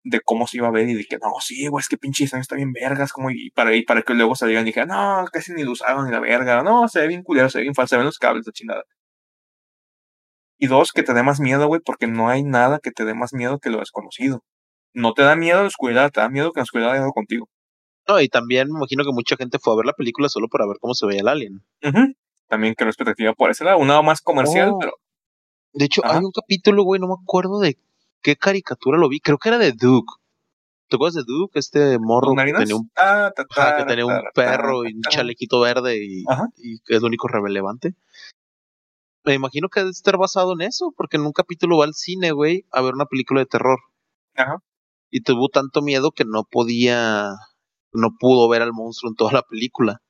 de cómo se iba a ver y de que no, sí, güey, es que pinche está bien vergas, como y para, y para que luego salgan y dijeran, no, casi ni lo usaron ni la verga, no, se ve bien culero, se ve bien falso, se ven los cables de chingada. Y dos, que te dé más miedo, güey, porque no hay nada que te dé más miedo que lo desconocido. No te da miedo la oscuridad, te da miedo que la oscuridad haya algo contigo. No, y también me imagino que mucha gente fue a ver la película solo para ver cómo se veía el alien. También creo expectativa por ese lado, una más comercial, oh. pero. De hecho, hay un capítulo, güey, no me acuerdo de qué caricatura lo vi, creo que era de Duke. ¿Te acuerdas de Duke? Este morro que tenía un, que tenía un perro y un chalequito verde y, y, es lo único relevante. Me imagino que debe estar basado en eso, porque en un capítulo va al cine, güey, a ver una película de terror. Ajá. Y tuvo tanto miedo que no podía, no pudo ver al monstruo en toda la película.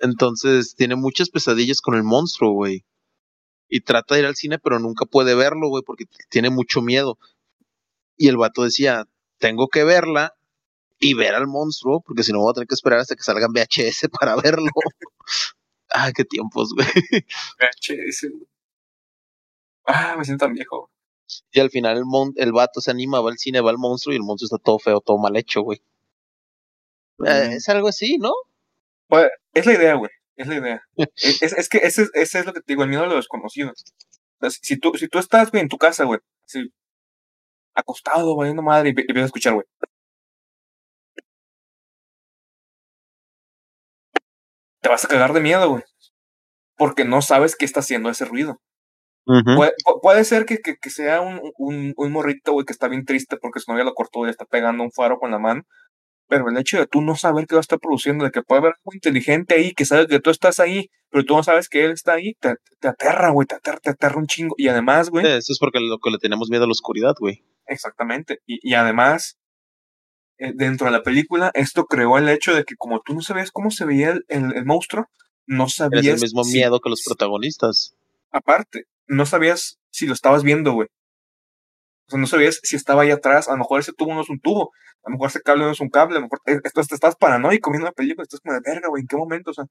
Entonces tiene muchas pesadillas con el monstruo, güey. Y trata de ir al cine, pero nunca puede verlo, güey, porque tiene mucho miedo. Y el vato decía, tengo que verla y ver al monstruo, porque si no voy a tener que esperar hasta que salgan VHS para verlo. ah, qué tiempos, güey. VHS. Ah, me siento tan viejo. Y al final el, mon el vato se anima, va al cine, va al monstruo y el monstruo está todo feo, todo mal hecho, güey. Eh, es algo así, ¿no? Pues, es la idea, güey. Es la idea. es, es, que ese, ese, es lo que te digo, el miedo a lo desconocido. O sea, si, tú, si tú estás, güey, en tu casa, güey, así, acostado, una madre, y, y empiezas a escuchar, güey. Te vas a cagar de miedo, güey. Porque no sabes qué está haciendo ese ruido. Uh -huh. puede, puede, ser que, que, que sea un, un, un morrito, güey, que está bien triste porque su novia lo cortó y está pegando un faro con la mano. Pero el hecho de tú no saber qué va a estar produciendo, de que puede haber algo inteligente ahí, que sabe que tú estás ahí, pero tú no sabes que él está ahí, te, te aterra, güey, te aterra, te aterra un chingo. Y además, güey. Eso es porque lo que le tenemos miedo a la oscuridad, güey. Exactamente. Y, y además, eh, dentro de la película, esto creó el hecho de que como tú no sabías cómo se veía el, el, el monstruo, no sabías. Es el mismo si, miedo que los protagonistas. Aparte, no sabías si lo estabas viendo, güey. O sea, no sabías si estaba ahí atrás. A lo mejor ese tubo no es un tubo. A lo mejor ese cable no es un cable. A lo mejor esto, estás paranoico viendo la película. Estás como de verga, güey. ¿En qué momento? O sea,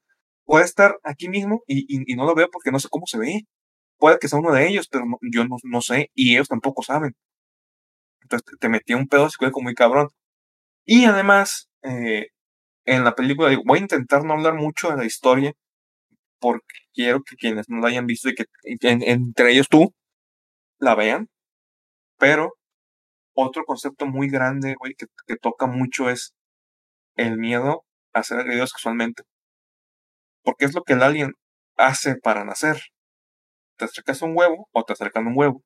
puede estar aquí mismo y, y, y, no lo veo porque no sé cómo se ve. Puede que sea uno de ellos, pero yo no, no, sé. Y ellos tampoco saben. Entonces te, te metí un pedo psicológico muy cabrón. Y además, eh, en la película, digo, voy a intentar no hablar mucho de la historia porque quiero que quienes no la hayan visto y que en, entre ellos tú la vean. Pero otro concepto muy grande, güey, que, que, toca mucho es el miedo a ser agredido sexualmente. Porque es lo que el alien hace para nacer. Te acercas a un huevo o te acercan a un huevo.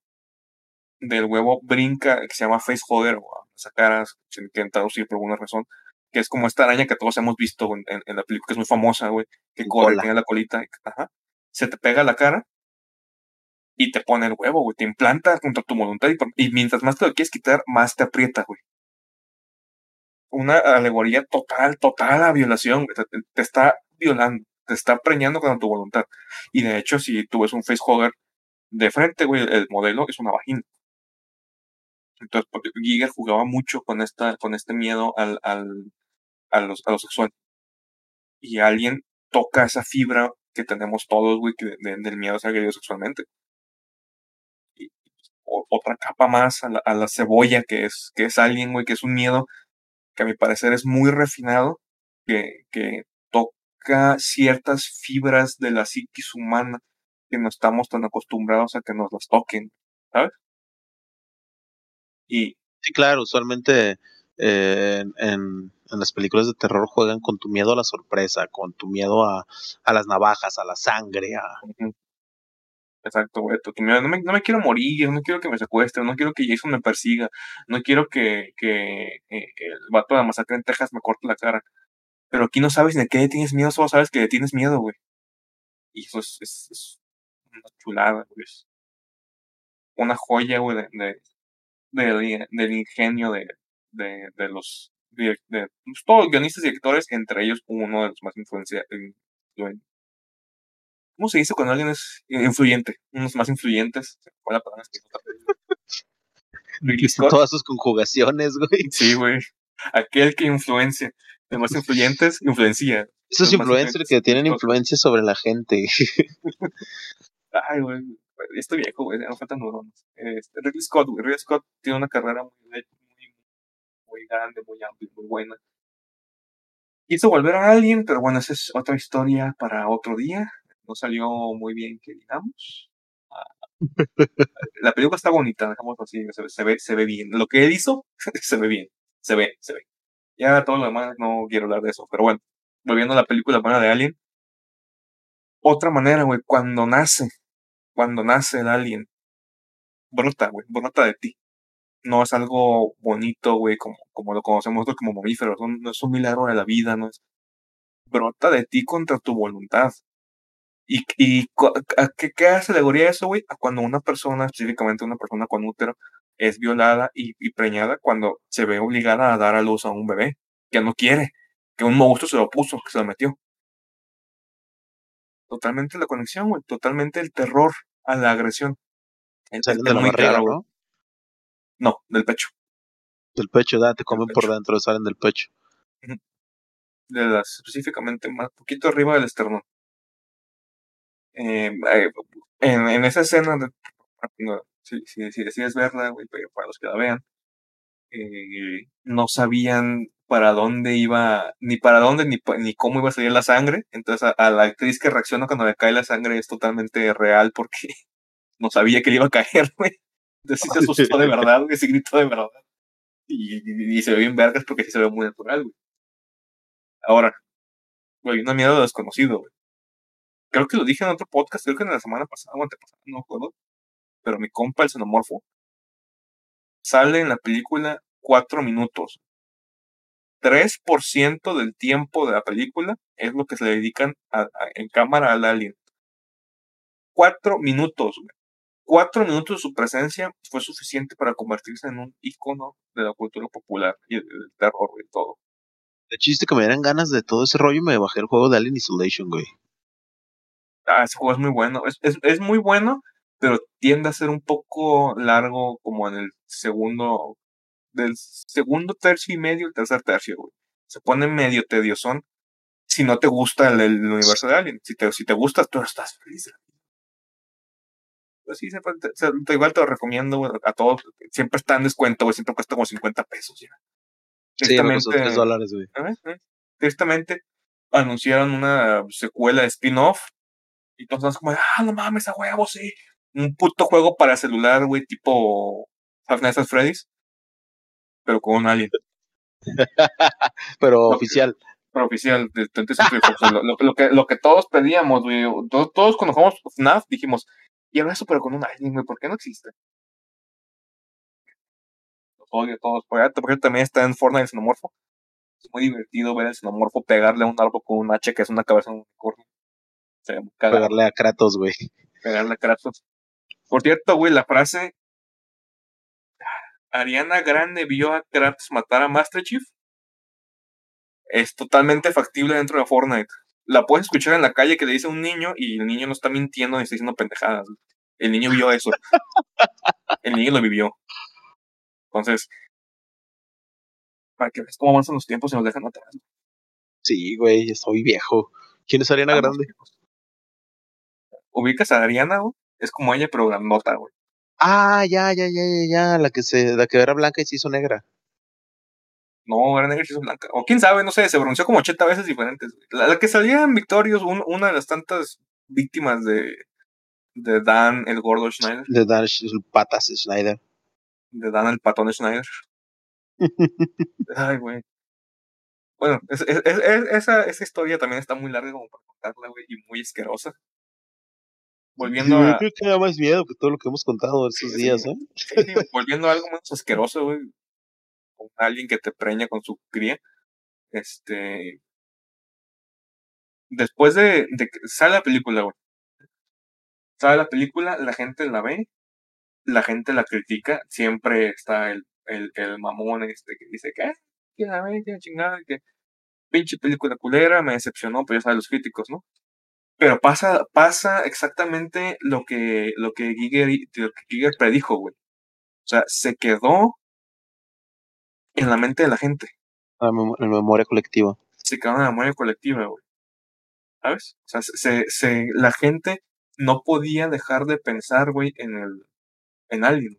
Del huevo brinca, que se llama faceholder, o esa cara, se intenta traducir por alguna razón, que es como esta araña que todos hemos visto en, en, en la película, que es muy famosa, güey, que corre, tiene la colita, ajá, se te pega la cara y te pone el huevo, güey, te implanta contra tu voluntad y, mientras más te lo quieres quitar, más te aprieta, güey. Una alegoría total, total a violación, te, está violando, te está preñando con tu voluntad. Y de hecho, si tú ves un facehugger de frente, güey, el modelo es una vagina. Entonces, Giger jugaba mucho con esta, con este miedo al, al, a, los, a lo sexual. Y alguien toca esa fibra que tenemos todos, güey, de, de, del miedo a ser agredido sexualmente. O, otra capa más a la, a la, cebolla, que es, que es alguien, güey, que es un miedo que a mi parecer es muy refinado, que, que toca ciertas fibras de la psiquis humana que no estamos tan acostumbrados a que nos las toquen, ¿sabes? Y, sí, claro, usualmente eh, en, en, las películas de terror juegan con tu miedo a la sorpresa, con tu miedo a, a las navajas, a la sangre, a... Uh -huh. Exacto, güey. Tu miedo, no, me, no me quiero morir, no quiero que me secuestren, no quiero que Jason me persiga, no quiero que, que, el vato de la masacre en Texas me corte la cara. Pero aquí no sabes de qué tienes miedo, solo sabes que tienes miedo, güey. Y eso es, es, es una chulada, güey. Una joya, güey, de, de, del, ingenio de, de, de los de, de pues, todos los guionistas y directores, entre ellos uno de los más influenciados. ¿Cómo se dice cuando alguien es influyente? Unos más influyentes. ¿Cuál la palabra? Todas sus conjugaciones, güey. Sí, güey. Aquel que influencia. Los más influyentes, influencia. Esos influencers que tienen influencia sobre la gente. Ay, güey estoy viejo, güey, no faltan neuronas. Este, Ridley Scott, güey, Ridley Scott tiene una carrera muy, muy, muy grande, muy amplia, muy buena. Quiso volver a alguien, pero bueno, esa es otra historia para otro día. No salió muy bien, que digamos. la película está bonita, dejamos así, se, se, ve, se ve bien. Lo que él hizo, se ve bien. Se ve, se ve. Ya todo lo demás no quiero hablar de eso, pero bueno, volviendo a la película buena de Alien. Otra manera, güey, cuando nace cuando nace el alien, brota, güey, brota de ti. No es algo bonito, güey, como, como lo conocemos nosotros como mamíferos, no, no es un milagro de la vida, no es. Brota de ti contra tu voluntad. ¿Y, y a qué, qué hace alegoría eso, güey? A cuando una persona, específicamente una persona con útero, es violada y, y, preñada cuando se ve obligada a dar a luz a un bebé que no quiere, que un monstruo se lo puso, que se lo metió. Totalmente la conexión, güey, totalmente el terror a la agresión. Salen de la barriga, claro, ¿no? No, del pecho. Del pecho, da, te comen por dentro, salen del pecho. De las, específicamente, más poquito arriba del esternón. Eh, eh, en, en, esa escena, de, sí, sí, sí es verdad, güey, pero para los que la vean, eh, no sabían para dónde iba, ni para dónde, ni, ni cómo iba a salir la sangre. Entonces a, la actriz que reacciona cuando le cae la sangre es totalmente real porque no sabía que le iba a caer, güey. Entonces se asustó de verdad, güey, se gritó de verdad. Y, y, se ve bien vergas porque sí se ve muy natural, güey. Ahora, güey, una miedo desconocido, güey. Creo que lo dije en otro podcast, creo que en la semana pasada o antepasada, no recuerdo. Pero mi compa, el xenomorfo, sale en la película cuatro minutos. 3% del tiempo de la película es lo que se le dedican en cámara al alien. Cuatro minutos, güey. Cuatro minutos de su presencia fue suficiente para convertirse en un icono de la cultura popular y del terror y todo. De chiste que me dieran ganas de todo ese rollo, me bajé el juego de Alien Isolation, güey. Ah, ese juego es muy bueno. Es, es, es muy bueno, pero tiende a ser un poco largo como en el segundo, del segundo tercio y medio, el tercer tercio, güey. Se pone medio tediosón si no te gusta el, el universo de Alien. Si te, si te gusta, tú estás feliz. Pues sí, igual te lo recomiendo a todos. Siempre está en descuento, güey. Siempre cuesta como 50 pesos ya. Sí, me dólares, güey. Tristemente, anunciaron una secuela de spin-off. Y todos como, ah, no mames, a huevo, sí un puto juego para celular, güey, tipo Five Nights at Freddy's, pero con un alien. pero oficial. Pero oficial, de, lo, que, lo que todos pedíamos, güey, todos, todos cuando jugamos FNAF dijimos, y ahora eso, pero con un alien, güey, ¿por qué no existe? Los odio todos, por ejemplo, también está en Fortnite el xenomorfo. Es muy divertido ver el xenomorfo pegarle a un árbol con un H que es una cabeza de un unicornio. Pegarle a Kratos, güey. Pegarle a Kratos. Por cierto, güey, la frase Ariana Grande vio a Kratos matar a Master Chief es totalmente factible dentro de Fortnite. La puedes escuchar en la calle que le dice a un niño y el niño no está mintiendo ni está diciendo pendejadas. El niño vio eso. el niño lo vivió. Entonces, para que veas cómo avanzan los tiempos y nos dejan atrás. Sí, güey, estoy viejo. ¿Quién es Ariana Grande? ¿Ubicas a Ariana, güey? Es como ella, pero grandota, güey. Ah, ya, ya, ya, ya, ya, la que se, la que era blanca y se hizo negra. No, era negra y se hizo blanca. O quién sabe, no sé, se pronunció como 80 veces diferentes. La, que salía en Victorious, una de las tantas víctimas de, de Dan el gordo Schneider. De Dan el patas Schneider. De Dan el patón Schneider. Ay, güey. Bueno, esa, esa historia también está muy larga como para contarla, güey, y muy asquerosa volviendo a. creo que da más miedo que todo lo que hemos contado estos días, ¿eh? volviendo a algo más asqueroso, güey. Con alguien que te preña con su cría. Este. Después de, de que sale la película, güey. Sale la película, la gente la ve, la gente la critica. Siempre está el, el, el mamón este que dice que, que la ve, que chingada, que pinche película culera, me decepcionó, pero ya saben los críticos, ¿no? Pero pasa, pasa exactamente lo que, lo que Giger, lo que Giger predijo, güey. O sea, se quedó en la mente de la gente. En la memoria colectiva. Se quedó en la memoria colectiva, güey. ¿Sabes? O sea, se, se, la gente no podía dejar de pensar, güey, en el, en alguien.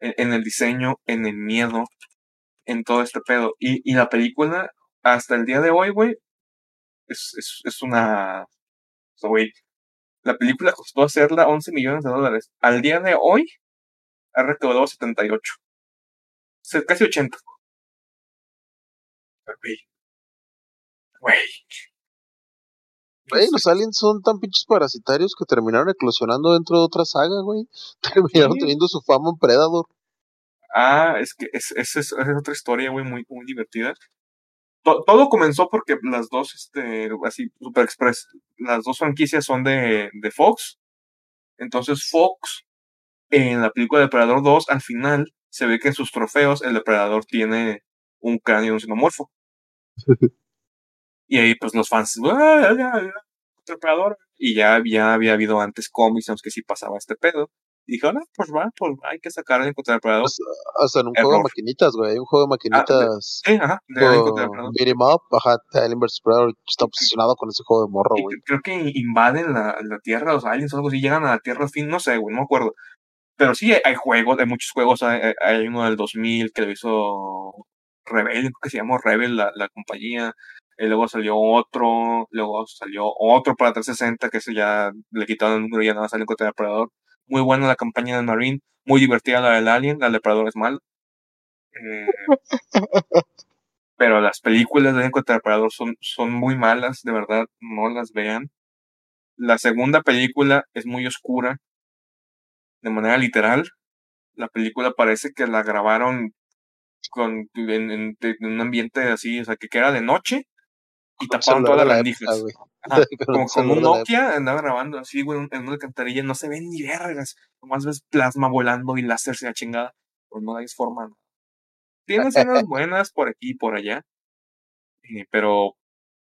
En, en, el diseño, en el miedo, en todo este pedo. Y, y la película, hasta el día de hoy, güey, es, es, es una... So, la película costó hacerla 11 millones de dólares. Al día de hoy ha recaudado 78. Casi 80. Güey. Güey. los aliens son tan pinches parasitarios que terminaron eclosionando dentro de otra saga, güey. Terminaron teniendo su fama en Predator. Ah, es que esa es, es, otra historia, güey, muy, muy divertida todo comenzó porque las dos, este, así, Super Express, las dos franquicias son de, de Fox. Entonces Fox, en la película de Depredador 2, al final se ve que en sus trofeos el depredador tiene un cráneo de un xenomorfo. y ahí pues los fans, ¡Ah, depredador! Y ya, ya había habido antes cómics en los que sí pasaba este pedo. Y dijeron, ah, pues va, pues hay que sacar Alien contra Depredador. Hasta, hasta en un juego de maquinitas, güey. Hay un juego de Ah, de- maquinitas. sí, ajá, de con. Beat 'em up, ajá, Alien vs Predator está obsesionado con ese juego de morro, güey. cre- creo que invaden la, la Tierra, los aliens o algo así, llegan a la Tierra al fin, no sé, güey, no me acuerdo. Pero sí, hay, hay juegos, hay muchos juegos, hay, hay- uno del 2000 que lo hizo Rebel, creo que se llamó Rebel la, la compañía, y luego salió otro, luego salió otro para 360, que ese ya le quitaron el número y ya nada más salió contra el Depredador. Muy buena la campaña del Marine, muy divertida la del Alien, la del Depredador es mal. Eh, pero las películas de contra el Depredador son, son muy malas, de verdad, no las vean. La segunda película es muy oscura, de manera literal. La película parece que la grabaron con, en, en- en un ambiente así, o sea, que era de noche y taparon todas las la rendijas. Ajá, Con como un Nokia andaba grabando así, güey, en una alcantarilla, no se ven ni vergas. Nomás ves plasma volando y láser se la chingada. Pues no hay forma. ¿no? Tiene escenas buenas por aquí y por allá. eh, pero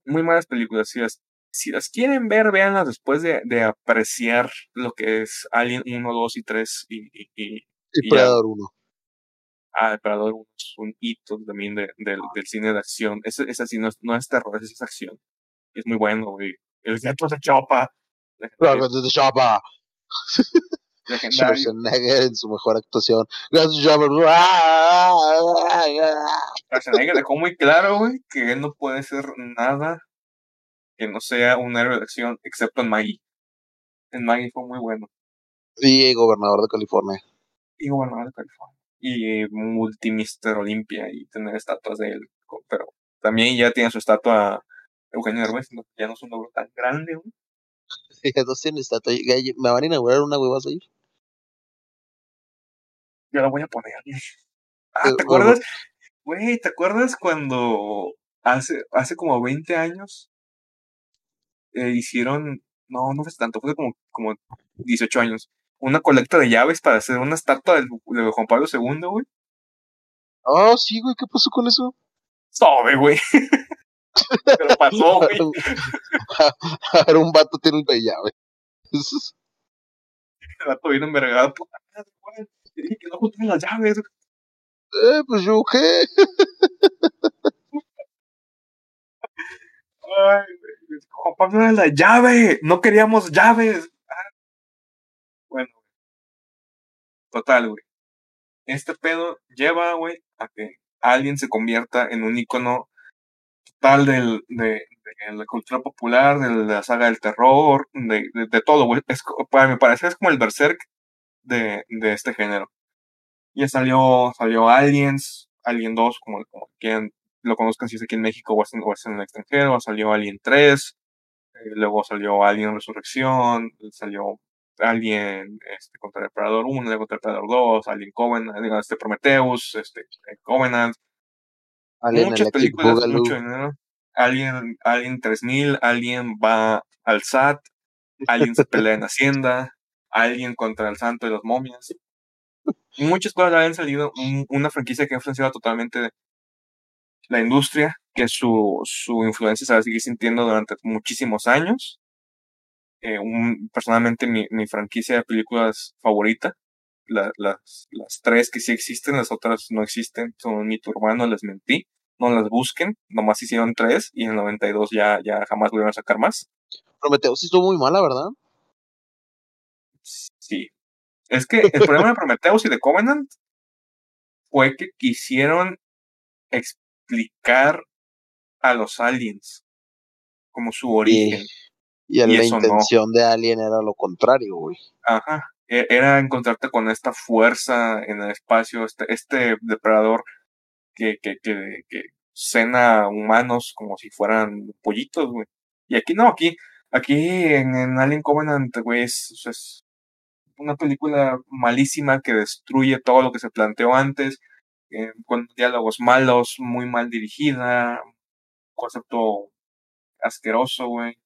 muy malas películas. Si las, si las quieren ver, véanlas después de, de apreciar lo que es Alien 1, 2 y 3 y, y, y, Y y Predador 1. Ah, Depredador 1 es un hito también de- del, del cine de acción. Ese, ese sí no es, no es terror, es acción. Es muy bueno, güey. El gato se chopa. The Chopper. legendario. Schwarzenegger en su mejor actuación. Schwarzenegger dejó muy claro, güey, que él no puede ser nada que no sea un héroe de acción, excepto en Maggie. En Maggie fue muy bueno. Y gobernador de California. Y gobernador de California. Y multimister Olimpia y tener estatuas de él. Pero también ya tiene su estatua Eugenio Derbez, ya no es un logro tan grande, güey. Ya no tiene estatua. Me van a inaugurar una, güey, vas a ir. Yo la voy a poner. Ah, ¿te acuerdas? Güey, ¿te acuerdas cuando hace, hace como 20 años eh, hicieron, no, no fue tanto, fue como, como 18 años, una colecta de llaves para hacer una estatua del- de Juan Pablo II, güey? Ah, sí, güey, ¿qué pasó con eso? Sabe, güey. Pero pasó, güey. A ver, un vato tiene un de llave. El vato vino envergado. Te dije que no juntaran las llaves. Eh, pues yo, ¿qué? Ay. Juan Pablo era la llave. No queríamos llaves. Ah. Bueno. Total, güey. Este pedo lleva, güey, a que alguien se convierta en un icono total del, de, la cultura popular, de la saga del terror, de, de, todo, güey. Es para mi parecer es como el berserk de, de este género. Ya salió, salió Aliens, Alien 2, como, quieran lo conozcan si es aquí en México o es en, o es en el extranjero, salió Alien 3, eh, luego salió Alien Resurrección, salió Alien este, contra el Depredador 1, luego contra el Depredador 2, Alien Covenant, este Prometheus, este, eh, Covenant, Alien muchas películas, Boogaloo. mucho dinero. Alien, Alien 3000, Alien va al SAT, Alien se pelea en Hacienda, Alien contra el Santo y las momias. Muchas cosas han salido, un- una franquicia que ha influenciado totalmente la industria, que su, su influencia se va a seguir sintiendo durante muchísimos años. Eh, un- personalmente mi, mi franquicia de películas favorita, la- las, las tres que sí existen, las otras no existen, son un mito urbano, les mentí, no las busquen, nomás hicieron tres y en el 92 ya, ya jamás volvieron a sacar más. Prometeo sí estuvo muy mala, ¿verdad? Sí. Es que el problema de Prometheus y de Covenant fue que quisieron explicar a los aliens como su origen. Y, y Y la no. intención de Alien era lo contrario, güey. Ajá. E- Era encontrarte con esta fuerza en el espacio, este, este depredador que, que, que, que cena humanos como si fueran pollitos, güey. Y aquí no, aquí, aquí en, en Alien Covenant, güey, es, es una película malísima que destruye todo lo que se planteó antes, eh, con diálogos malos, muy mal dirigida, concepto asqueroso, güey.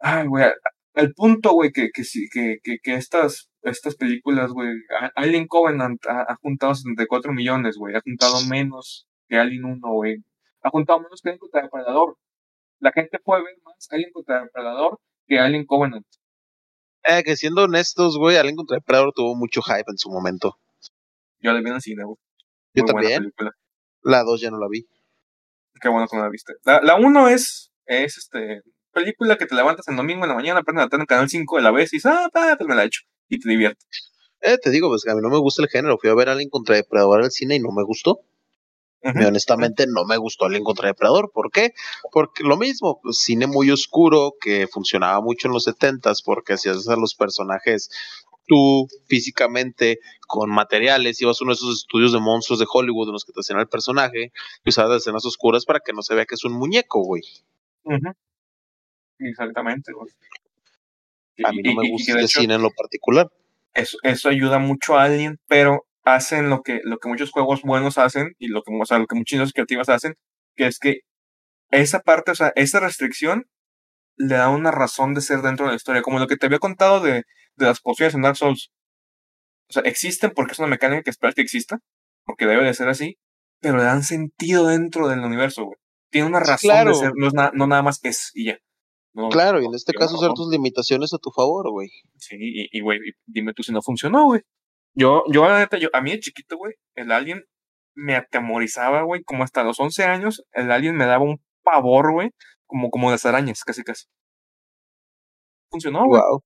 Ay, güey, el punto, güey, que, que, que, que, que estas, estas películas, güey, Alien Covenant ha, ha juntado 74 millones, güey, ha juntado menos que Alien 1, güey, ha juntado menos que Alien contra Depredador. La gente puede ver más Alien contra Depredador que Alien Covenant. Eh, que siendo honestos, güey, Alien contra Depredador tuvo mucho hype en su momento. Yo la vi en el cine, güey. Yo también. película. La 2 ya no la vi. Qué bueno que no la viste. La, la uno es, es este, película que te levantas el domingo en la mañana, aprendes a estar en Canal 5 de la vez y dices, ah, pa, pues me la he hecho. Y te diviertes. Eh, te digo, pues que a mí no me gusta el género. Fui a ver Alien contra Depredador al cine y no me gustó. Y honestamente no me gustó Alien contra Depredador. ¿Por qué? Porque lo mismo, pues, cine muy oscuro que funcionaba mucho en los 70s porque hacías a los personajes tú físicamente con materiales, ibas a uno de esos estudios de monstruos de Hollywood en los que te hacían el personaje y usabas escenas oscuras para que no se vea que es un muñeco, güey. Ujú. Exactamente. A mí no me gusta el cine en lo particular. eso, eso ayuda mucho a Alien, pero hacen lo que, lo que muchos juegos buenos hacen y lo que, o sea, lo que muchas industrias creativas hacen, que es que esa parte, o sea, esa restricción le da una razón de ser dentro de la historia, como lo que te había contado de, de las pociones en Dark Souls. O sea, existen porque es una mecánica que esperas que exista, porque debe de ser así, pero le dan sentido dentro del universo, güey. Tiene una razón claro. de ser, no, es na- no nada más es y ya. No, Claro, y en este caso usar tus limitaciones a tu favor, güey. Sí, y, güey, dime tú si no funcionó, güey. Yo, yo, la neta, yo, a mí de chiquito, güey, el alien me atemorizaba, güey, como hasta los 11 años, el alien me daba un pavor, güey, como, como las arañas, casi, casi. Funcionó, güey. Wow.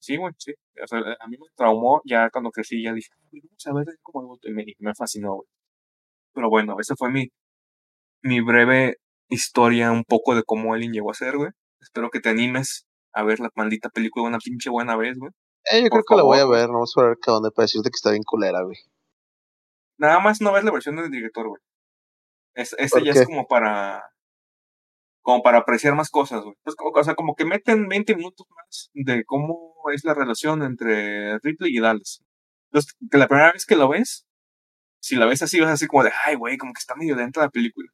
Sí, güey, sí. O sea, a mí me traumó ya cuando crecí, ya dije, "Ay, vamos a ver cómo adulto", y me, y me fascinó, güey. Pero bueno, esa fue mi, mi breve historia un poco de cómo Alien llegó a ser, güey. Espero que te animes a ver la maldita película una pinche buena vez, güey. Eh, yo Por creo que la voy a ver, no vamos a ver qué onda para decirte que está bien culera, güey. Nada más no ves la versión del director, güey. Es, ¿Por ya qué? es como para. Como para apreciar más cosas, güey. Pues, como- o sea, como que meten 20 minutos más de cómo es la relación entre Ripley y Dallas. Entonces, que la primera vez que lo ves, si la ves así, vas así como de, ay, güey, como que está medio dentro de la película.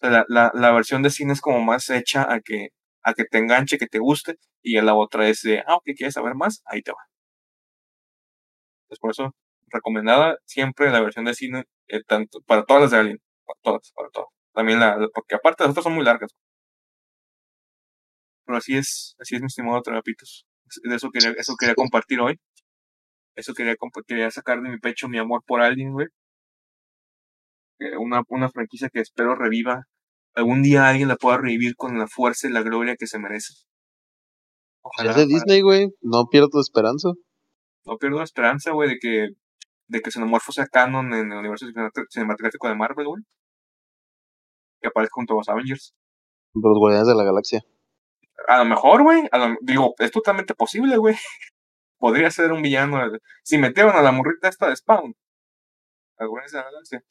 O sea, la, la, la versión de cine es como más hecha a que, a que te enganche, que te guste, y ya la otra es de, ah, ok, ¿quieres saber más? Ahí te va. Entonces, por eso, recomendada siempre la versión de cine, eh, tanto, para todas las de Alien, para todas, para todas. También la, porque aparte las otras son muy largas. Pero así es, así es mi estimado Trapitos. De eso quería, eso quería compartir hoy. Eso quería, quería sacar de mi pecho mi amor por Alien, güey. Eh, Una, una franquicia que espero reviva. Algún día alguien la pueda revivir con la fuerza y la gloria que se merece. Ojalá, es de. Disney, güey. No pierdo esperanza. no pierdo esperanza, güey, de que, de que Xenomorfo sea canon en el universo cinemat- cinematográfico de Marvel, güey. Que aparezca junto a los Avengers. Los Guardianes de la Galaxia. A lo mejor, güey, digo, es totalmente posible, güey. Podría ser un villano. eh, Si metieron a la morrita esta de Spawn. A Guardianes de la Galaxia.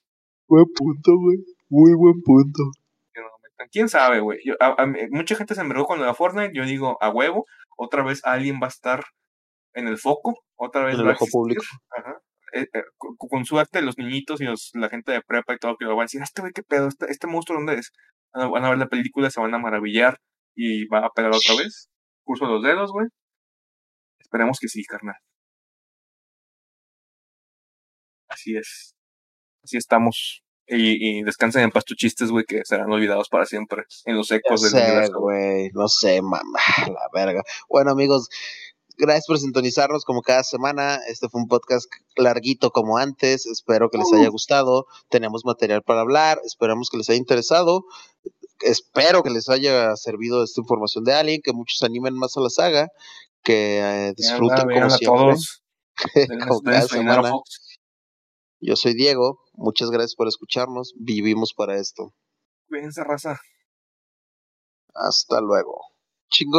Buen punto, güey. Muy buen punto. que no lo metan. ¿Quién sabe, güey? Mucha gente se envergó con lo de Fortnite. Yo digo, a huevo, otra vez alguien va a estar en el foco. Otra vez En el va a ojo existir. público. Ajá. Eh, eh, con, suerte, los niñitos y los- la gente de prepa y todo que lo van a decir, este güey, qué pedo, este, este monstruo, ¿dónde es? Van a, van a ver la película, se van a maravillar y va a pegar otra vez. Curso los dedos, güey. Esperemos que sí, carnal. Así es. Así estamos. Y, y descansen en paz tus chistes, güey, que serán olvidados para siempre en los Ya ecos del sé, universo. güey. No sé, mamá. La verga. Bueno, amigos, gracias por sintonizarnos como cada semana. Este fue un podcast larguito como antes. Espero que les haya gustado. Tenemos material para hablar. Esperamos que les haya interesado. Espero que les haya servido esta información de Alien, que muchos se animen más a la saga, que eh, disfruten como siempre, todos. Como cada semana. Fox. Yo soy Diego. Muchas gracias por escucharnos. Vivimos para esto. Cuídense, raza. Hasta luego. Chingo